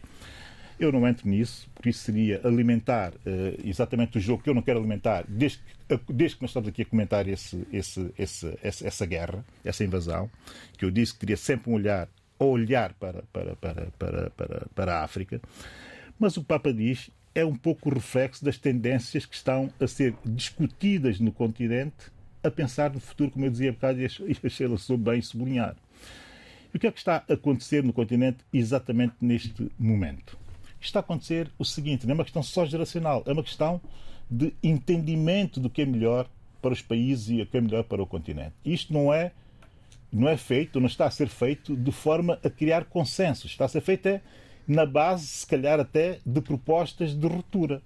Eu não entro nisso, porque isso seria alimentar uh, exatamente o jogo que eu não quero alimentar, desde que, desde que nós estamos aqui a comentar esse, esse, esse, essa guerra, essa invasão, que eu disse que teria sempre um olhar, ou olhar para, para, para, para, para, para a África. Mas o Papa diz é um pouco o reflexo das tendências que estão a ser discutidas no continente a pensar no futuro, como eu dizia há bocado, e a Sheila soube bem sublinhar. E o que é que está a acontecer no continente exatamente neste momento? Está a acontecer o seguinte: não é uma questão só geracional, é uma questão de entendimento do que é melhor para os países e o que é melhor para o continente. Isto não é não é feito, não está a ser feito de forma a criar consensos. Está a ser feito é na base, se calhar até, de propostas de ruptura.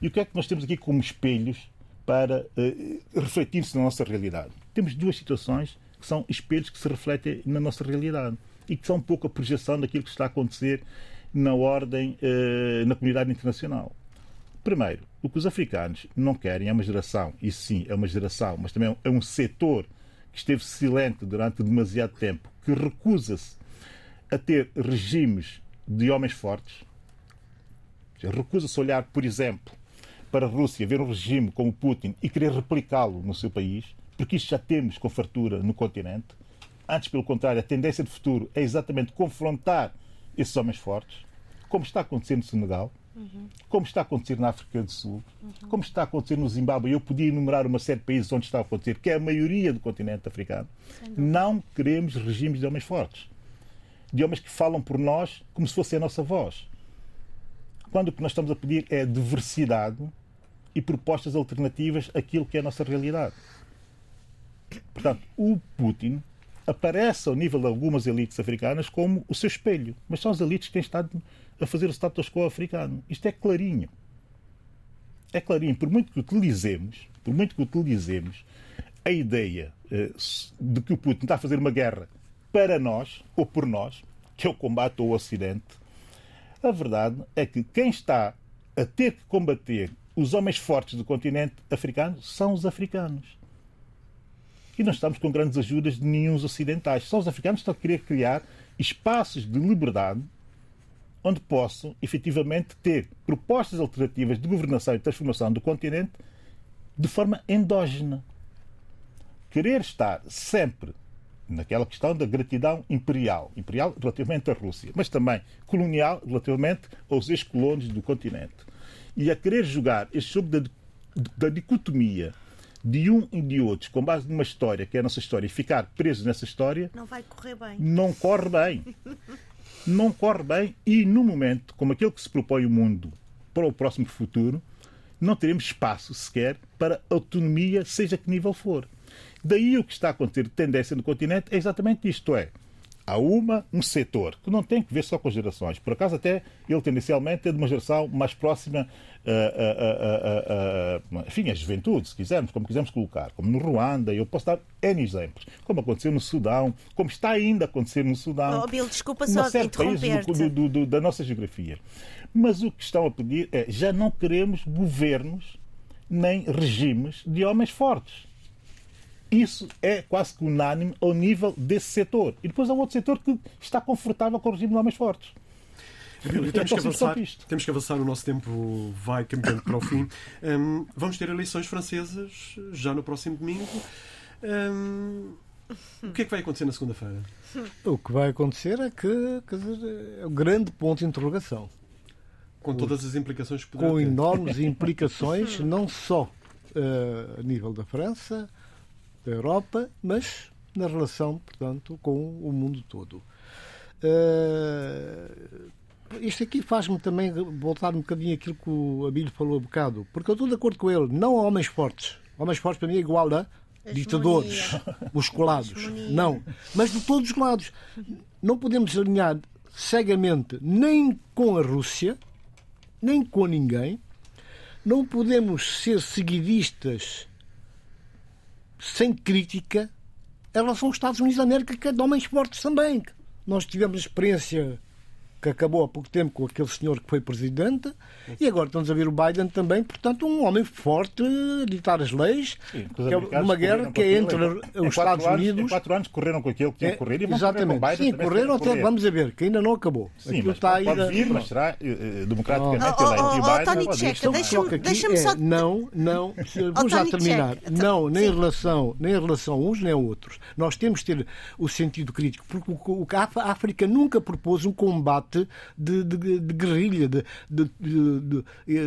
E o que é que nós temos aqui como espelhos para uh, refletir-se na nossa realidade? Temos duas situações que são espelhos que se refletem na nossa realidade e que são um pouco a projeção daquilo que está a acontecer na ordem, eh, na comunidade internacional. Primeiro, o que os africanos não querem é uma geração, e sim, é uma geração, mas também é um setor que esteve silente durante demasiado tempo, que recusa-se a ter regimes de homens fortes, recusa-se a olhar, por exemplo, para a Rússia, ver um regime como Putin e querer replicá-lo no seu país, porque isto já temos com fartura no continente. Antes, pelo contrário, a tendência de futuro é exatamente confrontar esses homens fortes, como está acontecendo no Senegal. como está a acontecer na África do Sul, como está a acontecer no Zimbábue. Eu podia enumerar uma série de países onde está a acontecer, que é a maioria do continente africano. Não queremos regimes de homens fortes, de homens que falam por nós como se fosse a nossa voz. Quando o que nós estamos a pedir é diversidade e propostas alternativas àquilo que é a nossa realidade. Portanto, o Putin aparece ao nível de algumas elites africanas como o seu espelho, mas são as elites que têm estado a fazer o status quo africano. Isto é clarinho. É clarinho. Por muito que utilizemos, por muito que utilizemos a ideia eh, de que o Putin está a fazer uma guerra para nós, ou por nós, que é o combate ao Ocidente, a verdade é que quem está a ter que combater os homens fortes do continente africano são os africanos. E não estamos com grandes ajudas de nenhum ocidentais. São os africanos estão a querer criar espaços de liberdade onde possam efetivamente ter propostas alternativas de governação e transformação do continente de forma endógena. Querer estar sempre naquela questão da gratidão imperial, imperial relativamente à Rússia, mas também colonial relativamente aos ex-colonos do continente. E a querer jogar este jogo da, da dicotomia de um e de outros, com base numa história que é a nossa história, e ficar presos nessa história, não vai correr bem. Não corre bem. não corre bem e, no momento, como aquele que se propõe o mundo para o próximo futuro, não teremos espaço sequer para autonomia, seja que nível for. Daí o que está a acontecer tendência no continente é exatamente isto: é há uma, um setor que não tem que ver só com as gerações. Por acaso, até ele tendencialmente é de uma geração mais próxima, uh, uh, uh, enfim, a juventude, se quisermos, como quisermos colocar, como no Ruanda, eu posso dar N exemplos, como aconteceu no Sudão, como está ainda a acontecer no Sudão. Oh, Bill, desculpa só interromper do, do, do, da nossa geografia. Mas o que estão a pedir é, já não queremos governos nem regimes de homens fortes isso é quase que unânime ao nível desse setor. E depois há um outro setor que está confortável com o regime de homens fortes. temos, que avançar, temos que avançar, o nosso tempo vai caminhando para o fim. Um, vamos ter eleições francesas já no próximo domingo. Um, o que é que vai acontecer na segunda-feira? O que vai acontecer é que dizer, é o grande ponto de interrogação. Com todas as implicações que Com ter. enormes implicações, não só uh, a nível da França, da Europa, mas na relação, portanto, com o mundo todo. Uh, isto aqui faz-me também voltar um bocadinho aquilo que o Abílio falou um bocado, porque eu estou de acordo com ele. Não há homens fortes. Homens fortes para mim é igual a ditadores, musculados. Não. Mas de todos os lados. Não podemos alinhar cegamente nem com a Rússia, nem com ninguém. Não podemos ser seguidistas sem crítica em relação aos Estados Unidos da América, que é de homens fortes também. Nós tivemos experiência que acabou há pouco tempo com aquele senhor que foi presidente, e agora estamos a ver o Biden também, portanto, um homem forte a ditar as leis, Sim, que é uma guerra que é entre os Estados anos, Unidos. Em quatro anos correram com aquilo que tinham é, correr e vão Exatamente. Biden Sim, correram até, correr. vamos a ver, que ainda não acabou. Sim, mas está pode, pode vir, mas será uh, democraticamente oh, eleito. Oh, oh, oh, Tony Checa, deixa-me deixa só... É, não, não, vou já terminar. Não, nem em, relação, nem em relação a uns nem a outros. Nós temos que ter o sentido crítico, porque a África nunca propôs um combate de de, de guerrilha, de, de,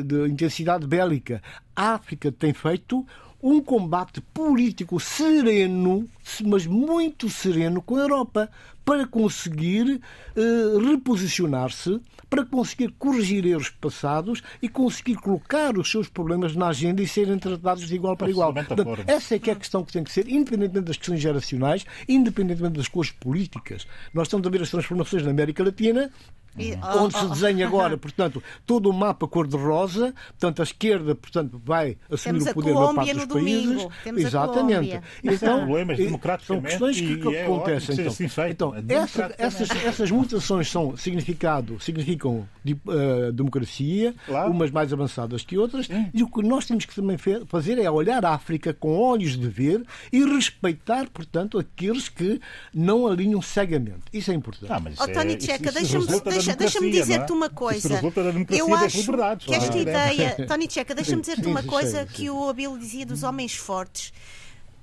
de, intensidade bélica. A África tem feito um combate político sereno, mas muito sereno, com a Europa, para conseguir uh, reposicionar-se, para conseguir corrigir erros passados e conseguir colocar os seus problemas na agenda e serem tratados de igual para igual. Portanto, essa é que é a questão que tem que ser, independentemente das questões geracionais, independentemente das coisas políticas. Nós estamos a ver as transformações na América Latina e, oh, onde se desenha agora, portanto, todo o mapa cor-de-rosa, portanto, a esquerda, portanto, vai assumir o poder na parte dos países. Exatamente. Então, problemas são questões que, que é acontecem. Então, assim então essa, essas, essas mutações são significado, significam de, uh, democracia, claro. umas mais avançadas que outras, Sim. e o que nós temos que também fazer é olhar a África com olhos de ver e respeitar, portanto, aqueles que não alinham cegamente. Isso é importante. Ah, mas oh, Tony Checa, deixa-me deixa, deixa dizer-te é? uma coisa. Eu acho que esta é? ideia. Tony Checa, deixa-me dizer-te uma coisa que o Abel dizia dos homens fortes.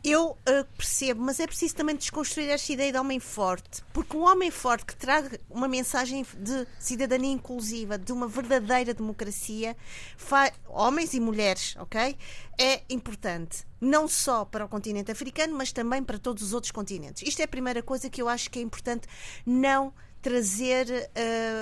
eu uh, percebo, mas é preciso também desconstruir esta ideia de homem forte, porque um homem forte que traga uma mensagem de cidadania inclusiva, de uma verdadeira democracia, homens e mulheres, ok? É importante, não só para o continente africano, mas também para todos os outros continentes. Isto é a primeira coisa que eu acho que é importante não trazer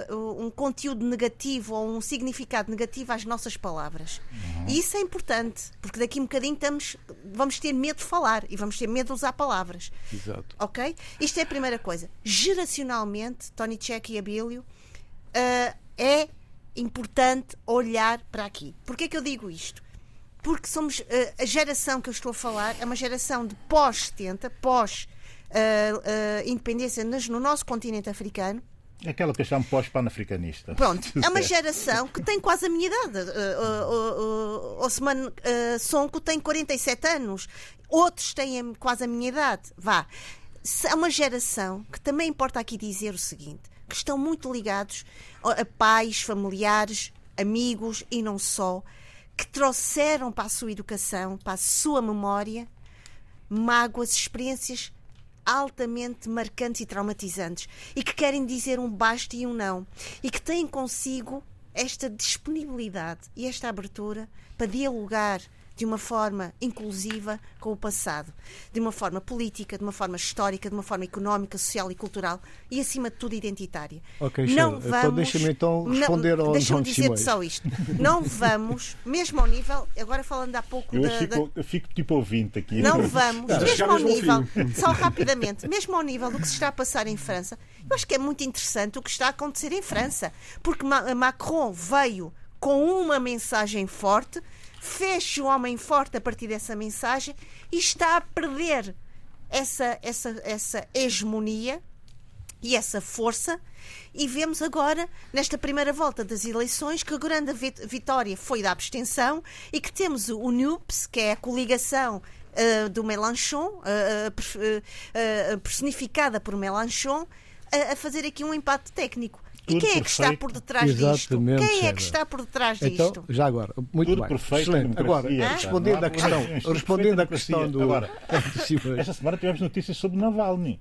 uh, um conteúdo negativo ou um significado negativo às nossas palavras. Uhum. E isso é importante, porque daqui a um bocadinho estamos, vamos ter medo de falar e vamos ter medo de usar palavras. Exato. Ok? Isto é a primeira coisa. Geracionalmente, Tony Check e Abílio, uh, é importante olhar para aqui. Porquê é que eu digo isto? Porque somos uh, a geração que eu estou a falar é uma geração de pós-70, pós independência no nosso continente africano. Aquela que chamam pós-panafricanista. Pronto, é uma geração que tem quase a minha idade. Uh, uh, Osman Sonko tem 47 anos, outros têm quase a minha idade. Vá. É uma geração que também importa aqui dizer o seguinte: que estão muito ligados a pais, familiares, amigos e não só, que trouxeram para a sua educação, para a sua memória, mágoas, experiências altamente marcantes e traumatizantes e que querem dizer um basta e um não e que têm consigo esta disponibilidade e esta abertura para dialogar de uma forma inclusiva com o passado, de uma forma política, de uma forma histórica, de uma forma económica, social e cultural e, acima de tudo, identitária. Ok, não vamos, então deixa-me então responder não, ao Deixa-me dizer só isto. Não vamos, mesmo ao nível, agora falando há pouco eu da, fico, da... eu fico tipo ouvinte aqui. Não vamos, não, mesmo ao nível, só rapidamente, mesmo ao nível do que se está a passar em França, eu acho que é muito interessante o que está a acontecer em França, porque Macron veio com uma mensagem forte fez o homem forte a partir dessa mensagem e está a perder essa, essa, essa hegemonia e essa força. E vemos agora, nesta primeira volta das eleições, que a grande vitória foi da abstenção e que temos o NUPS, que é a coligação uh, do Mélenchon, uh, uh, personificada por Mélenchon, a fazer aqui um empate técnico. E quem é que está por detrás disto? Quem é que está por detrás então, disto? já agora, muito Tudo bem. Perfeito, Excelente. Agora, respondendo à questão, respondendo à questão do. Agora, esta semana tivemos notícias sobre Navalny.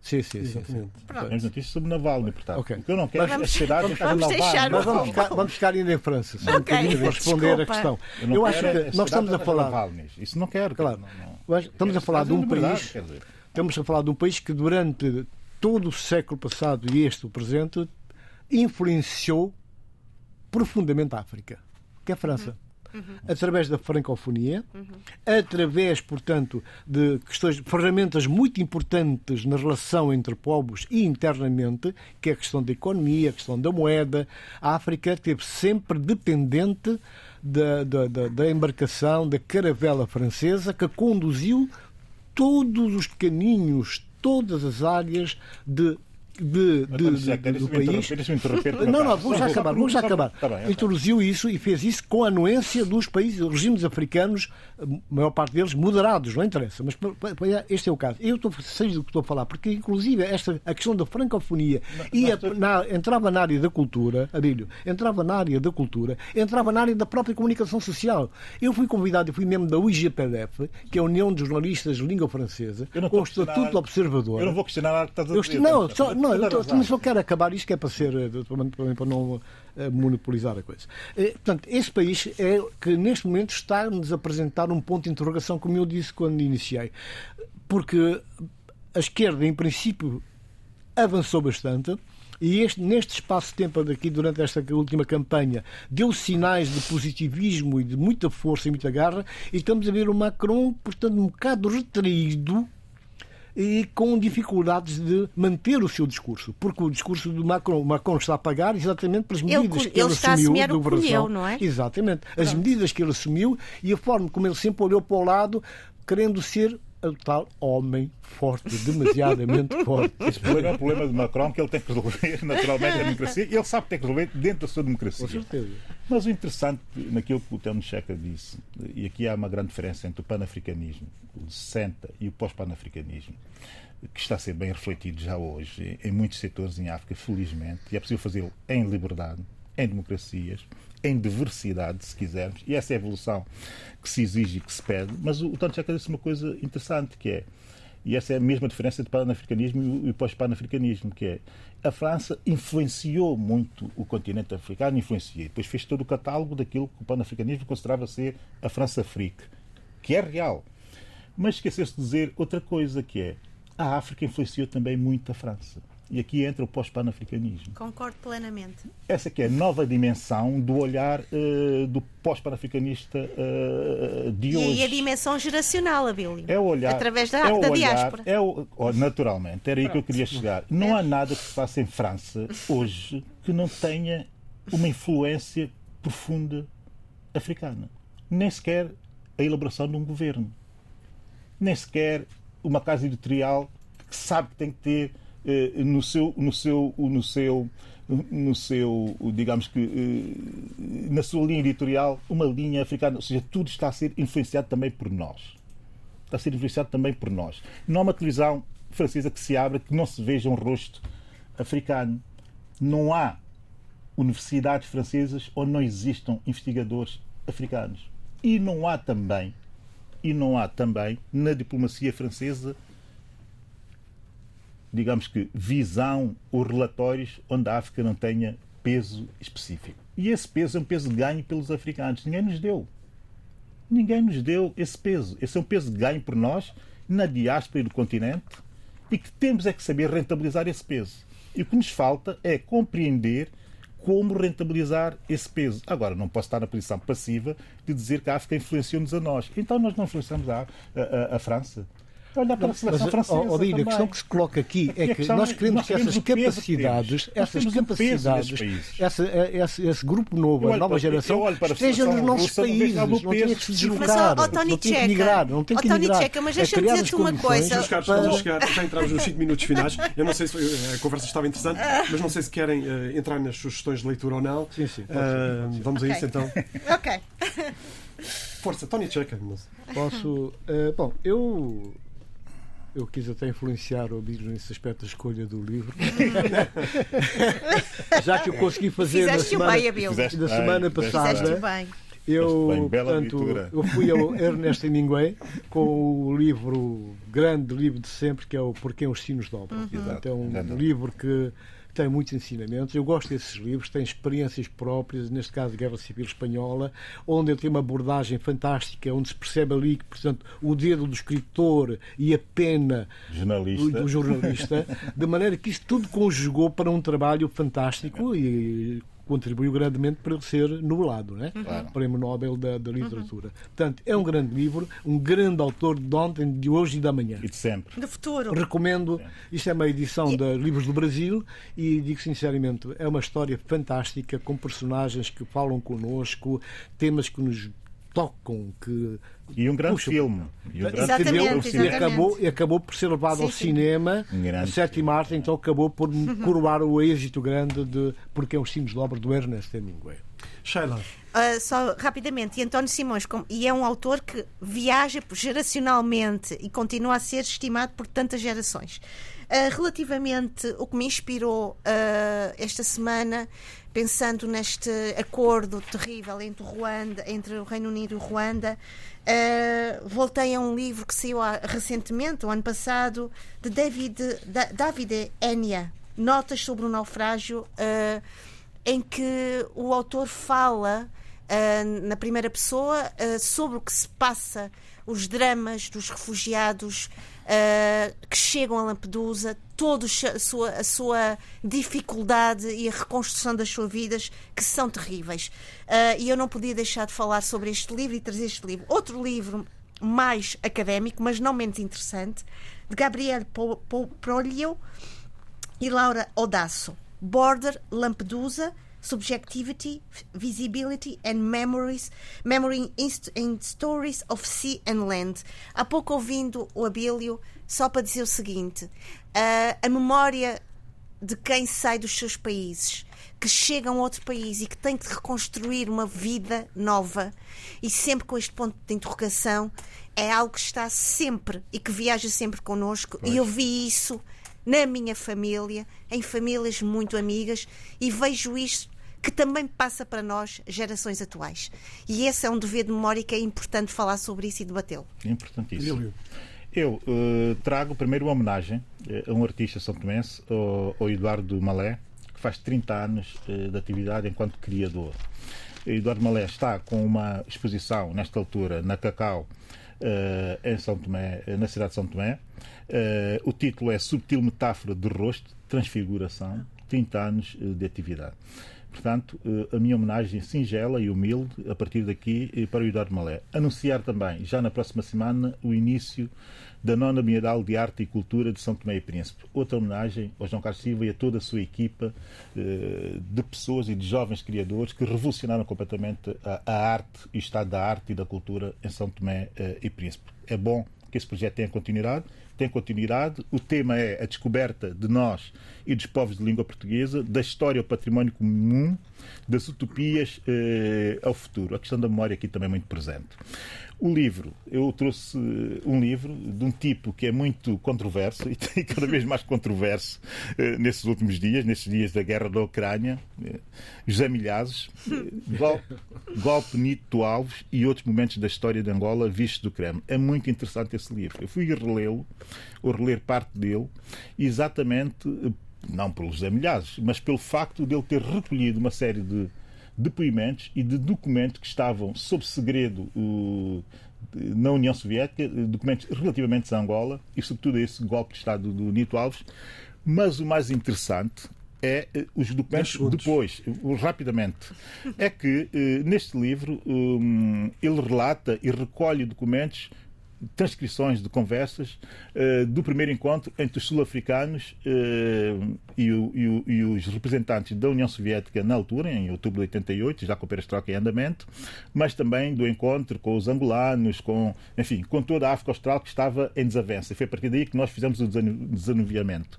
Sim, sim, sim. sim. Temos notícias sobre Navalny, portanto. Okay. O que eu não quero mas, é a vamos, vamos deixar Mas vamos ficar, vamos ficar ainda em França, só okay. um para responder a questão. Eu, eu acho que nós estamos a falar. Navalny. Isso não quero. Claro. Não, não. Estamos a falar de um país. Estamos a falar de um país que durante todo o século passado e este o presente influenciou profundamente a África, que é a França. Uhum. Através da francofonia, uhum. através, portanto, de questões, ferramentas muito importantes na relação entre povos e internamente, que é a questão da economia, a questão da moeda. A África esteve sempre dependente da, da, da, da embarcação, da caravela francesa, que conduziu todos os caminhos, todas as áreas de de, de, de, de do país. Não, não, vou já acabar, vou já acabar. Tá Introduziu isso e fez isso com a anuência dos países, dos regimes africanos, a maior parte deles moderados, não interessa, mas este é o caso. Eu estou, sei do que estou a falar, porque inclusive esta, a questão da francofonia ia, na, entrava na área da cultura, Abílio, entrava na área da cultura, entrava na área da própria comunicação social. Eu fui convidado, eu fui membro da UIGPDF, que é a União de Jornalistas de Língua Francesa, com o Estatuto Observador. Eu não vou questionar nada que estás a dizer. Não, só, não, eu tô, só quero acabar isto, que é para ser, eh, para não eh, monopolizar a coisa. Eh, portanto, esse país é que neste momento está-nos a apresentar um ponto de interrogação, como eu disse quando iniciei. Porque a esquerda, em princípio, avançou bastante. E este, neste espaço de tempo daqui, durante esta última campanha, deu sinais de positivismo e de muita força e muita garra, e estamos a ver o Macron, portanto, um bocado retraído e com dificuldades de manter o seu discurso, porque o discurso do Macron, o Macron está a pagar exatamente pelas medidas ele, que ele, ele assumiu do Brasil. Não é? Exatamente. As Pronto. medidas que ele assumiu e a forma como ele sempre olhou para o lado, querendo ser o tal homem forte, demasiadamente forte. Esse problema é o problema de Macron que ele tem que resolver naturalmente a democracia e ele sabe que tem que resolver dentro da sua democracia. Com certeza. Mas o interessante naquilo que o Telmo Checa disse, e aqui há uma grande diferença entre o panafricanismo, o 60 e o pós-panafricanismo, que está a ser bem refletido já hoje em muitos setores em África, felizmente, e é possível fazê-lo em liberdade, em democracias, em diversidade, se quisermos, e essa é a evolução que se exige e que se pede. Mas o, o Tony Chaka disse uma coisa interessante, que é, e essa é a mesma diferença entre pan-africanismo e pós-pan-africanismo, que é a França influenciou muito o continente africano, influenciou. Depois fez todo o catálogo daquilo que o pan-africanismo considerava ser a França-Afrique, que é real. Mas esqueceu-se de dizer outra coisa, que é a África influenciou também muito a França. E aqui entra o pós-panafricanismo. Concordo plenamente. Essa que é a nova dimensão do olhar uh, do pós-panafricanista uh, de e hoje. E a dimensão geracional, Abílio. É o olhar. Através da, é o da olhar, diáspora. É o, oh, naturalmente, era aí que eu queria chegar. Não há nada que se faça em França hoje que não tenha uma influência profunda africana. Nem sequer a elaboração de um governo. Nem sequer uma casa editorial que sabe que tem que ter no seu no seu no seu no seu digamos que eh, na sua linha editorial uma linha africana. Ou seja tudo está a ser influenciado também por nós. Está a ser influenciado também por nós. Não há uma televisão francesa que se abra que não se veja um rosto africano. Não há universidades francesas onde não existam investigadores africanos. E não há também e não há também na diplomacia francesa digamos que, visão ou relatórios onde a África não tenha peso específico. E esse peso é um peso de ganho pelos africanos. Ninguém nos deu. Ninguém nos deu esse peso. Esse é um peso de ganho por nós, na diáspora e do continente, e que temos é que saber rentabilizar esse peso. E o que nos falta é compreender como rentabilizar esse peso. Agora, não posso estar na posição passiva de dizer que a África influenciou-nos a nós. Então nós não influenciamos a, a, a França olhar para a seleção francesa. Oh, a questão que se coloca aqui é que nós queremos nós que essas capacidades, essas capacidades, essa, esse, esse, grupo novo, a nova geração, estejam nos nossos países. Não tem que se deslocar, não tem que emigrar, não tem que emigrar. Mas deixa-me dizer-te uma coisa. Já entramos nos 5 minutos finais. Eu não sei se a conversa estava interessante, mas não sei se querem uh, entrar nas sugestões de leitura ou não. Sim, sim. Uh, vamos okay. a isso então. Ok. Força, Tony Checa. Posso. Uh, bom, eu eu quis até influenciar o Bíblia nesse aspecto da escolha do livro. Já que eu consegui fazer na semana, bem, na semana passada. Bem. Eu, bem, portanto, eu fui ao Ernesto Hemingway com o livro, grande livro de sempre, que é o Porquê os Sinos Dobram. Uhum. É um livro que tem muitos ensinamentos. Eu gosto desses livros, tem experiências próprias, neste caso, Guerra Civil Espanhola, onde ele tem uma abordagem fantástica, onde se percebe ali que, portanto, o dedo do escritor e a pena jornalista. Do, do jornalista, de maneira que isto tudo conjugou para um trabalho fantástico e contribuiu grandemente para ele ser nublado, né? Claro. Prémio Nobel da, da Literatura. Uhum. Portanto, é um grande livro, um grande autor de ontem, de hoje e da manhã. E de sempre. Do futuro. Recomendo. Isto é uma edição e... de Livros do Brasil e digo sinceramente, é uma história fantástica com personagens que falam connosco, temas que nos tocam, que e um grande filme. E, um grande filme. E, acabou, e acabou por ser levado sim, ao sim. cinema, um sétima arte, então acabou por coroar o êxito grande de Porque é os Sinos de Obra do Ernest Hemingway. Sheila. Uh, só rapidamente, e António Simões, e é um autor que viaja geracionalmente e continua a ser estimado por tantas gerações. Uh, relativamente o que me inspirou uh, esta semana pensando neste acordo terrível entre, Ruanda, entre o Reino Unido e Ruanda, uh, voltei a um livro que saiu recentemente, o ano passado, de David, da, David Enya, Notas sobre o Naufrágio, uh, em que o autor fala uh, na primeira pessoa sobre o que se passa, os dramas dos refugiados uh, que chegam a Lampedusa, toda a sua, a sua dificuldade e a reconstrução das suas vidas, que são terríveis. Uh, e eu não podia deixar de falar sobre este livro e trazer este livro. Outro livro mais académico, mas não menos interessante, de Gabriel Prolio e Laura Odasso. Border Lampedusa subjectivity, visibility and memories, memory in stories of sea and land. Há pouco ouvindo o Abílio, só para dizer o seguinte: uh, a memória de quem sai dos seus países, que chega a um outro país e que tem que reconstruir uma vida nova, e sempre com este ponto de interrogação, é algo que está sempre e que viaja sempre connosco. Pois. E eu vi isso na minha família, em famílias muito amigas, e vejo isto que também passa para nós, gerações atuais. E esse é um dever de memória que é importante falar sobre isso e debatê-lo. Importantíssimo. Eu uh, trago primeiro uma homenagem uh, a um artista são tomense, ao, ao Eduardo Malé, que faz 30 anos uh, de atividade enquanto criador. Eduardo Malé está com uma exposição, nesta altura, na Cacau, em São Tomé, na cidade de São Tomé. o título é Subtil Metáfora de Rosto, Transfiguração, 30 anos de atividade. Portanto, a minha homenagem singela e humilde a partir daqui para o Eduardo Malé. Anunciar também, já na próxima semana, o início da nona Bienal de Arte e Cultura de São Tomé e Príncipe. Outra homenagem ao João Carlos Silva e a toda a sua equipa de pessoas e de jovens criadores que revolucionaram completamente a, arte e o estado da arte e da cultura em São Tomé e Príncipe. É bom que esse projeto tenha continuidade tem continuidade. O tema é a descoberta de nós e dos povos de língua portuguesa, da história ao património comum, das utopias eh, ao futuro. A questão da memória aqui também é muito presente. O livro, eu trouxe um livro de um tipo que é muito controverso e tem cada vez mais controverso eh, nesses últimos dias, nesses dias da guerra da Ucrânia. Eh, José Milhazes, eh, golpe, Nito Alves e outros momentos da história de Angola vistos do Kremlin. É muito interessante esse livro. Eu fui relê-lo, ou reler parte dele, exatamente, eh, não pelo José Milhazes, mas pelo facto de ele ter recolhido uma série de depoimentos e de documentos que estavam sob segredo uh, na União Soviética, documentos relativamente a Angola e, sobretudo, a esse golpe de Estado do Nito Alves. Mas o mais interessante é uh, os documentos depois, rapidamente. É que neste livro um, ele relata e recolhe documentos transcrições de conversas uh, do primeiro encontro entre os sul-africanos uh, e, e, e, os representantes da União Soviética na altura, em outubro de 88, já com a perestroika em andamento, mas também do encontro com os angolanos, com, enfim, com toda a África Austral que estava em desavença. E foi a partir daí que nós fizemos o desanuviamento.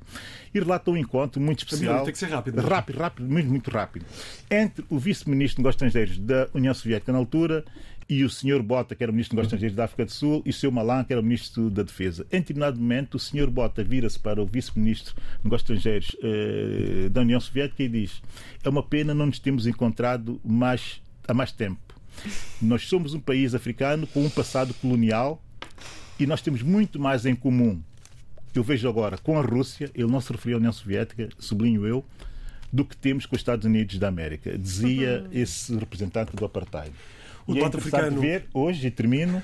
E relata um encontro muito especial. Tem que ser rápido. Rápido, rápido, muito, muito rápido. Entre o vice-ministro de Negócios Estrangeiros da União Soviética na altura e o Sr. Bota, que era o Ministro dos Negócios Estrangeiros da África do Sul, e o Sr. Malan, que era o Ministro da Defesa. Em determinado momento, o Sr. Bota vira-se para o Vice-Ministro dos Negócios Estrangeiros eh, da União Soviética e diz: É uma pena não nos termos encontrado mais, há mais tempo. Nós somos um país africano com um passado colonial e nós temos muito mais em comum. Eu vejo agora com a Rússia, ele não se referiu à União Soviética, sublinho eu, do que temos com os Estados Unidos da América, dizia uhum. esse representante do apartheid. O e é interessante africano... ver hoje, e termino,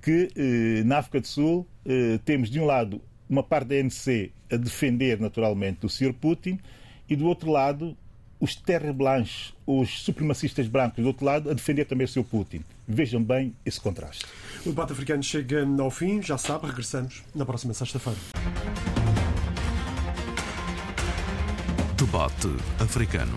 que eh, na África do Sul eh, temos de um lado uma parte da ANC a defender naturalmente o Sr. Putin e do outro lado os terre blanches, os supremacistas brancos do outro lado a defender também o Sr. Putin. Vejam bem esse contraste. O debate africano chega ao fim, já sabe, regressamos na próxima sexta-feira. Debate africano.